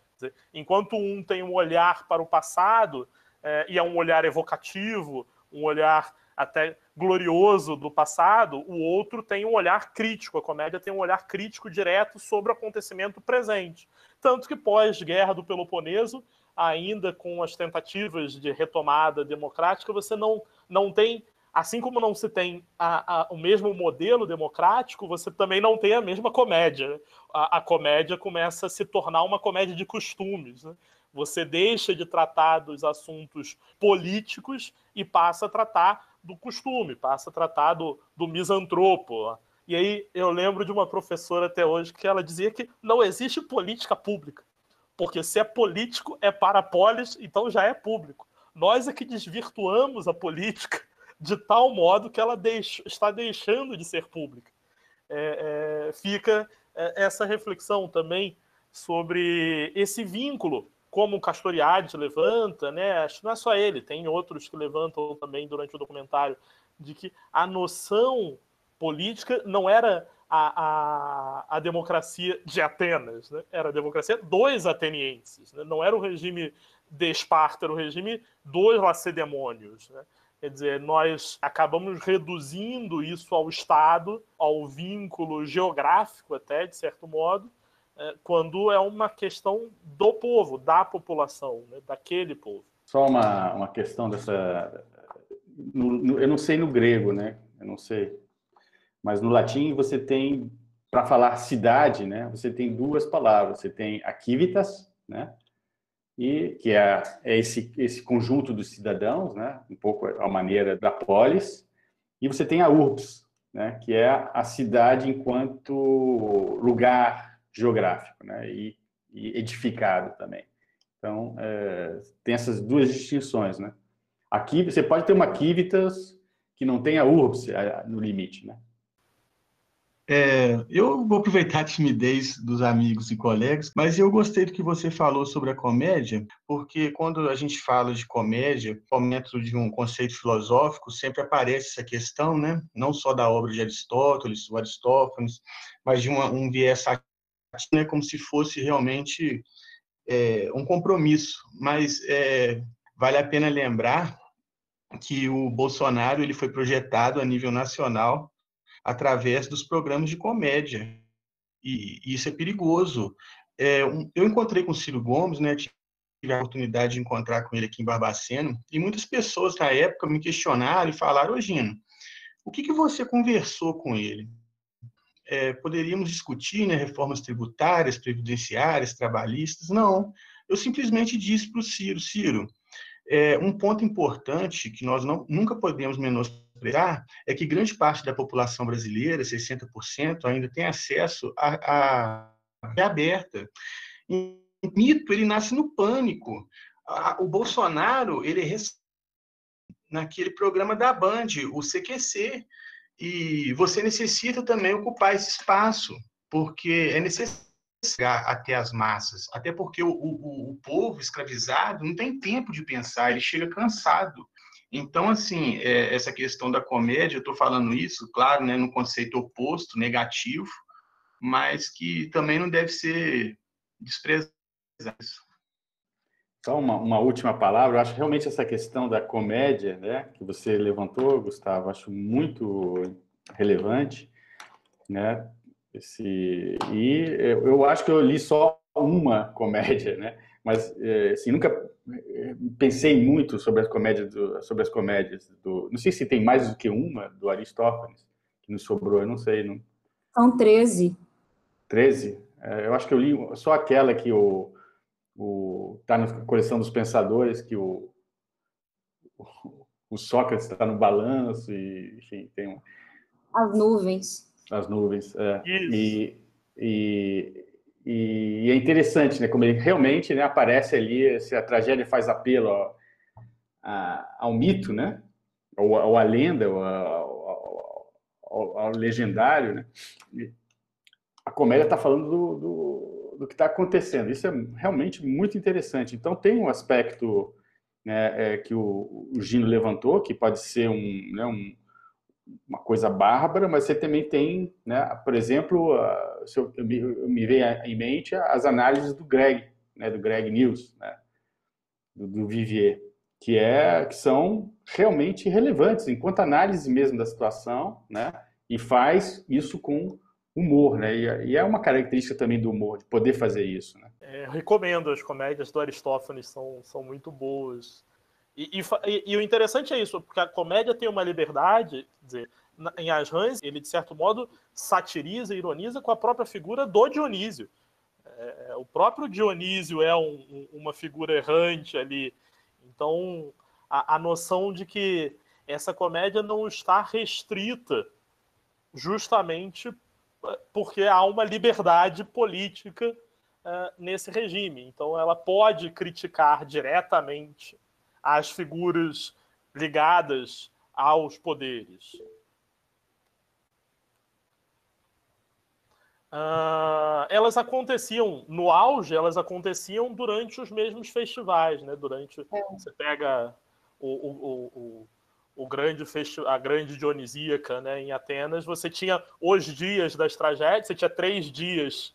Enquanto um tem um olhar para o passado, é, e é um olhar evocativo, um olhar até glorioso do passado, o outro tem um olhar crítico. A comédia tem um olhar crítico direto sobre o acontecimento presente. Tanto que pós-guerra do Peloponeso, ainda com as tentativas de retomada democrática, você não, não tem, assim como não se tem a, a, o mesmo modelo democrático, você também não tem a mesma comédia. A, a comédia começa a se tornar uma comédia de costumes. Né? Você deixa de tratar dos assuntos políticos e passa a tratar do costume, passa a tratar do, do misantropo. E aí eu lembro de uma professora até hoje que ela dizia que não existe política pública. Porque se é político, é para polis, então já é público. Nós é que desvirtuamos a política de tal modo que ela está deixando de ser pública. É, é, fica é, essa reflexão também sobre esse vínculo como o Castoriadis levanta, né? Acho que não é só ele, tem outros que levantam também durante o documentário, de que a noção política não era a, a, a democracia de Atenas, né? era a democracia dos atenienses, né? não era o regime de Esparta, era o regime dos lacedemônios. Né? Quer dizer, nós acabamos reduzindo isso ao Estado, ao vínculo geográfico, até, de certo modo, é, quando é uma questão do povo, da população, né, daquele povo.
Só uma, uma questão dessa. No, no, eu não sei no grego, né? Eu não sei. Mas no latim você tem, para falar cidade, né? Você tem duas palavras. Você tem aquivitas, né? E que é, é esse, esse conjunto dos cidadãos, né? Um pouco a maneira da polis. E você tem a urbs, né? Que é a cidade enquanto lugar geográfico, né? E, e edificado também. Então, é, tem essas duas distinções, né? Aqui você pode ter uma Kivitas que não tenha urbs é, no limite, né?
É, eu vou aproveitar a timidez dos amigos e colegas, mas eu gostei do que você falou sobre a comédia, porque quando a gente fala de comédia, momento de um conceito filosófico, sempre aparece essa questão, né? Não só da obra de Aristóteles, o Aristófanes, mas de uma, um viés né, como se fosse realmente é, um compromisso, mas é, vale a pena lembrar que o Bolsonaro ele foi projetado a nível nacional através dos programas de comédia. E, e isso é perigoso. É, um, eu encontrei com o Ciro Gomes, né, tive a oportunidade de encontrar com ele aqui em Barbaceno, e muitas pessoas na época me questionaram e falaram, ô Gino, o que, que você conversou com ele? É, poderíamos discutir né, reformas tributárias, previdenciárias, trabalhistas? Não, eu simplesmente disse para o Ciro, Ciro, é, um ponto importante que nós não, nunca podemos menosprezar é que grande parte da população brasileira, 60%, ainda tem acesso a, a aberta. E, mito, ele nasce no pânico. o Bolsonaro, ele é naquele programa da Band, o CQC, e você necessita também ocupar esse espaço, porque é necessário até as massas, até porque o, o, o, povo escravizado não tem tempo de pensar, ele chega cansado. Então, assim, é, essa questão da comédia, eu estou falando isso, claro, né, no conceito oposto, negativo, mas que também não deve ser desprezado.
Só uma, uma, última palavra, eu acho realmente essa questão da comédia, né, que você levantou, Gustavo, acho muito relevante, né, esse, e eu acho que eu li só uma comédia, né? Mas é, assim, nunca é, pensei muito sobre as comédias do, sobre as comédias do. Não sei se tem mais do que uma do Aristófanes que nos sobrou, eu não sei. Não.
São 13.
13? É, eu acho que eu li só aquela que o, o tá na coleção dos pensadores que o, o, o Sócrates está no balanço e enfim tem um...
as nuvens
as nuvens. É. E, e, e, é interessante, né? Como ele realmente né, aparece ali, se a tragédia faz apelo ao, ao mito, né? Ou, ou à lenda, ou ao, ao, ao legendário, né? E a comédia está falando do, do, do que está acontecendo. Isso é realmente muito interessante. Então tem um aspecto né, é, que o, o Gino levantou, que pode ser um, né, um uma coisa bárbara, mas você também tem, né, por exemplo, se eu, me, me veio em mente as análises do Greg, né, do Greg News, né, do, do Vivier, que, é, que são realmente relevantes, enquanto análise mesmo da situação, né, e faz isso com humor, né, e, é uma característica também do humor, de poder fazer isso, né.
É, recomendo, as comédias do Aristófanes são, são muito boas, e, e, e, o interessante é isso, porque a comédia tem uma liberdade, dizer, em As Rãs, ele, de certo modo, satiriza e ironiza com a própria figura do Dionísio. É, o próprio Dionísio é um, uma figura errante ali. Então, a, a, noção de que essa comédia não está restrita justamente porque há uma liberdade política uh, nesse regime. Então, ela pode criticar diretamente as figuras ligadas aos poderes. Uh, elas aconteciam no auge, elas aconteciam durante os mesmos festivais, né? Durante é. você pega o, o, o, o grande festival, a grande Dionisíaca, né? Em Atenas, você tinha os dias das tragédias, você tinha três dias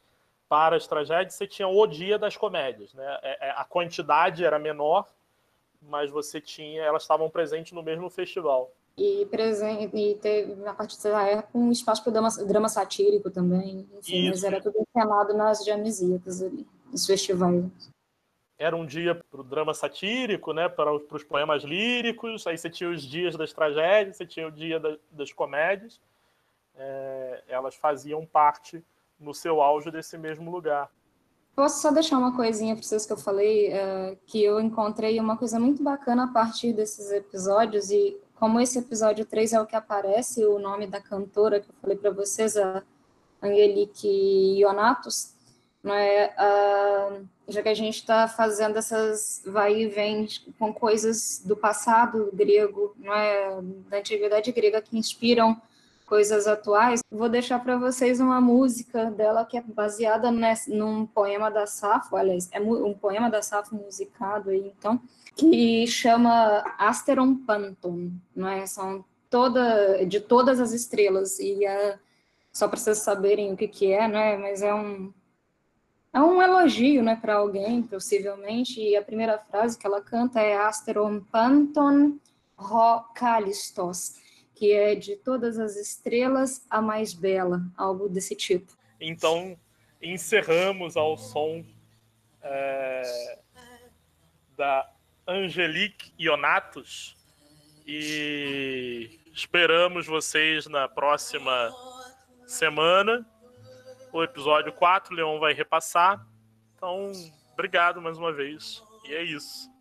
para as tragédias, você tinha o dia das comédias, né? É, é, a quantidade era menor, mas você tinha, elas estavam presentes no mesmo festival.
E, presente, e teve, a partir dessa época, um espaço para o drama, drama, satírico também, enfim, mas era tudo encenado nas diamisíacas ali, nos festivais.
Era um dia para o drama satírico, né, para, para os poemas líricos, aí você tinha os dias das tragédias, você tinha o dia da, das comédias, é, elas faziam parte no seu auge desse mesmo lugar.
Posso só deixar uma coisinha para vocês que eu falei, uh, que eu encontrei uma coisa muito bacana a partir desses episódios, e como esse episódio 3 é o que aparece, o nome da cantora que eu falei para vocês, a Angelique Ionatos, não é, uh, já que a gente está fazendo essas vai e vem com coisas do passado grego, não é, da antiguidade grega que inspiram coisas atuais, vou deixar para vocês uma música dela que é baseada nesse, num poema da Safo, aliás, é um poema da Safo musicado aí, então, que chama Asteron Panton, não é? São toda, de todas as estrelas, e é, só para vocês saberem o que que é, né, mas é um, é um elogio, né, para alguém, possivelmente, e a primeira frase que ela canta é Asteron Panton Ró Calistos, que é de todas as estrelas a mais bela, algo desse tipo.
Então, encerramos ao som é, da Angelique Ionatos e esperamos vocês na próxima semana. O episódio 4, o Leon vai repassar. Então, obrigado mais uma vez. E é isso.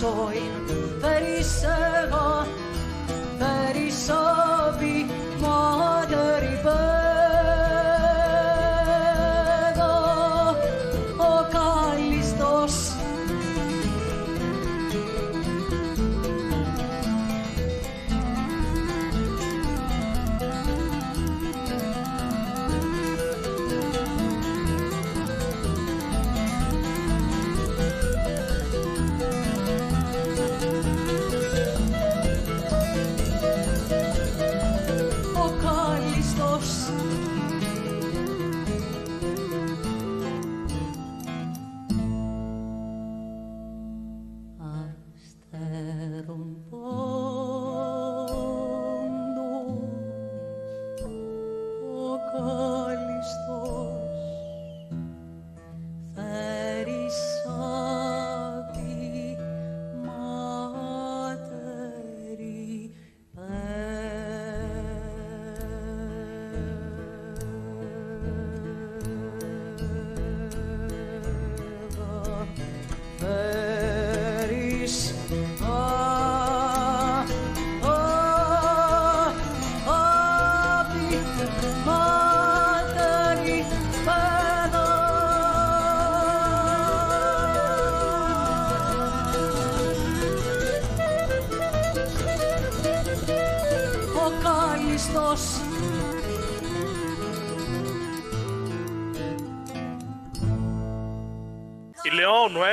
περισσόιν περισσεύα περισσόβη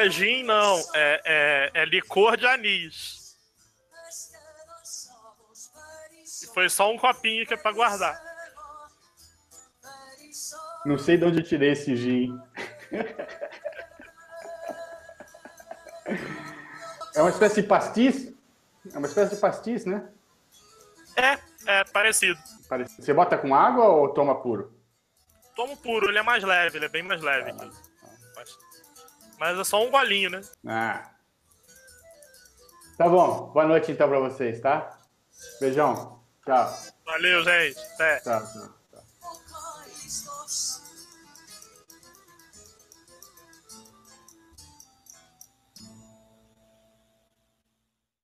É gin, não. É, é, é licor de anis. E foi só um copinho que é pra guardar.
Não sei de onde eu tirei esse gin. É uma espécie de pastis? É uma espécie de pastis, né?
É, é parecido.
Você bota com água ou toma puro?
Tomo puro, ele é mais leve, ele é bem mais leve. Mas é só um golinho, né?
Ah. Tá bom. Boa noite então pra vocês, tá? Beijão. Tchau.
Valeu, gente. Até.
Tchau, tchau.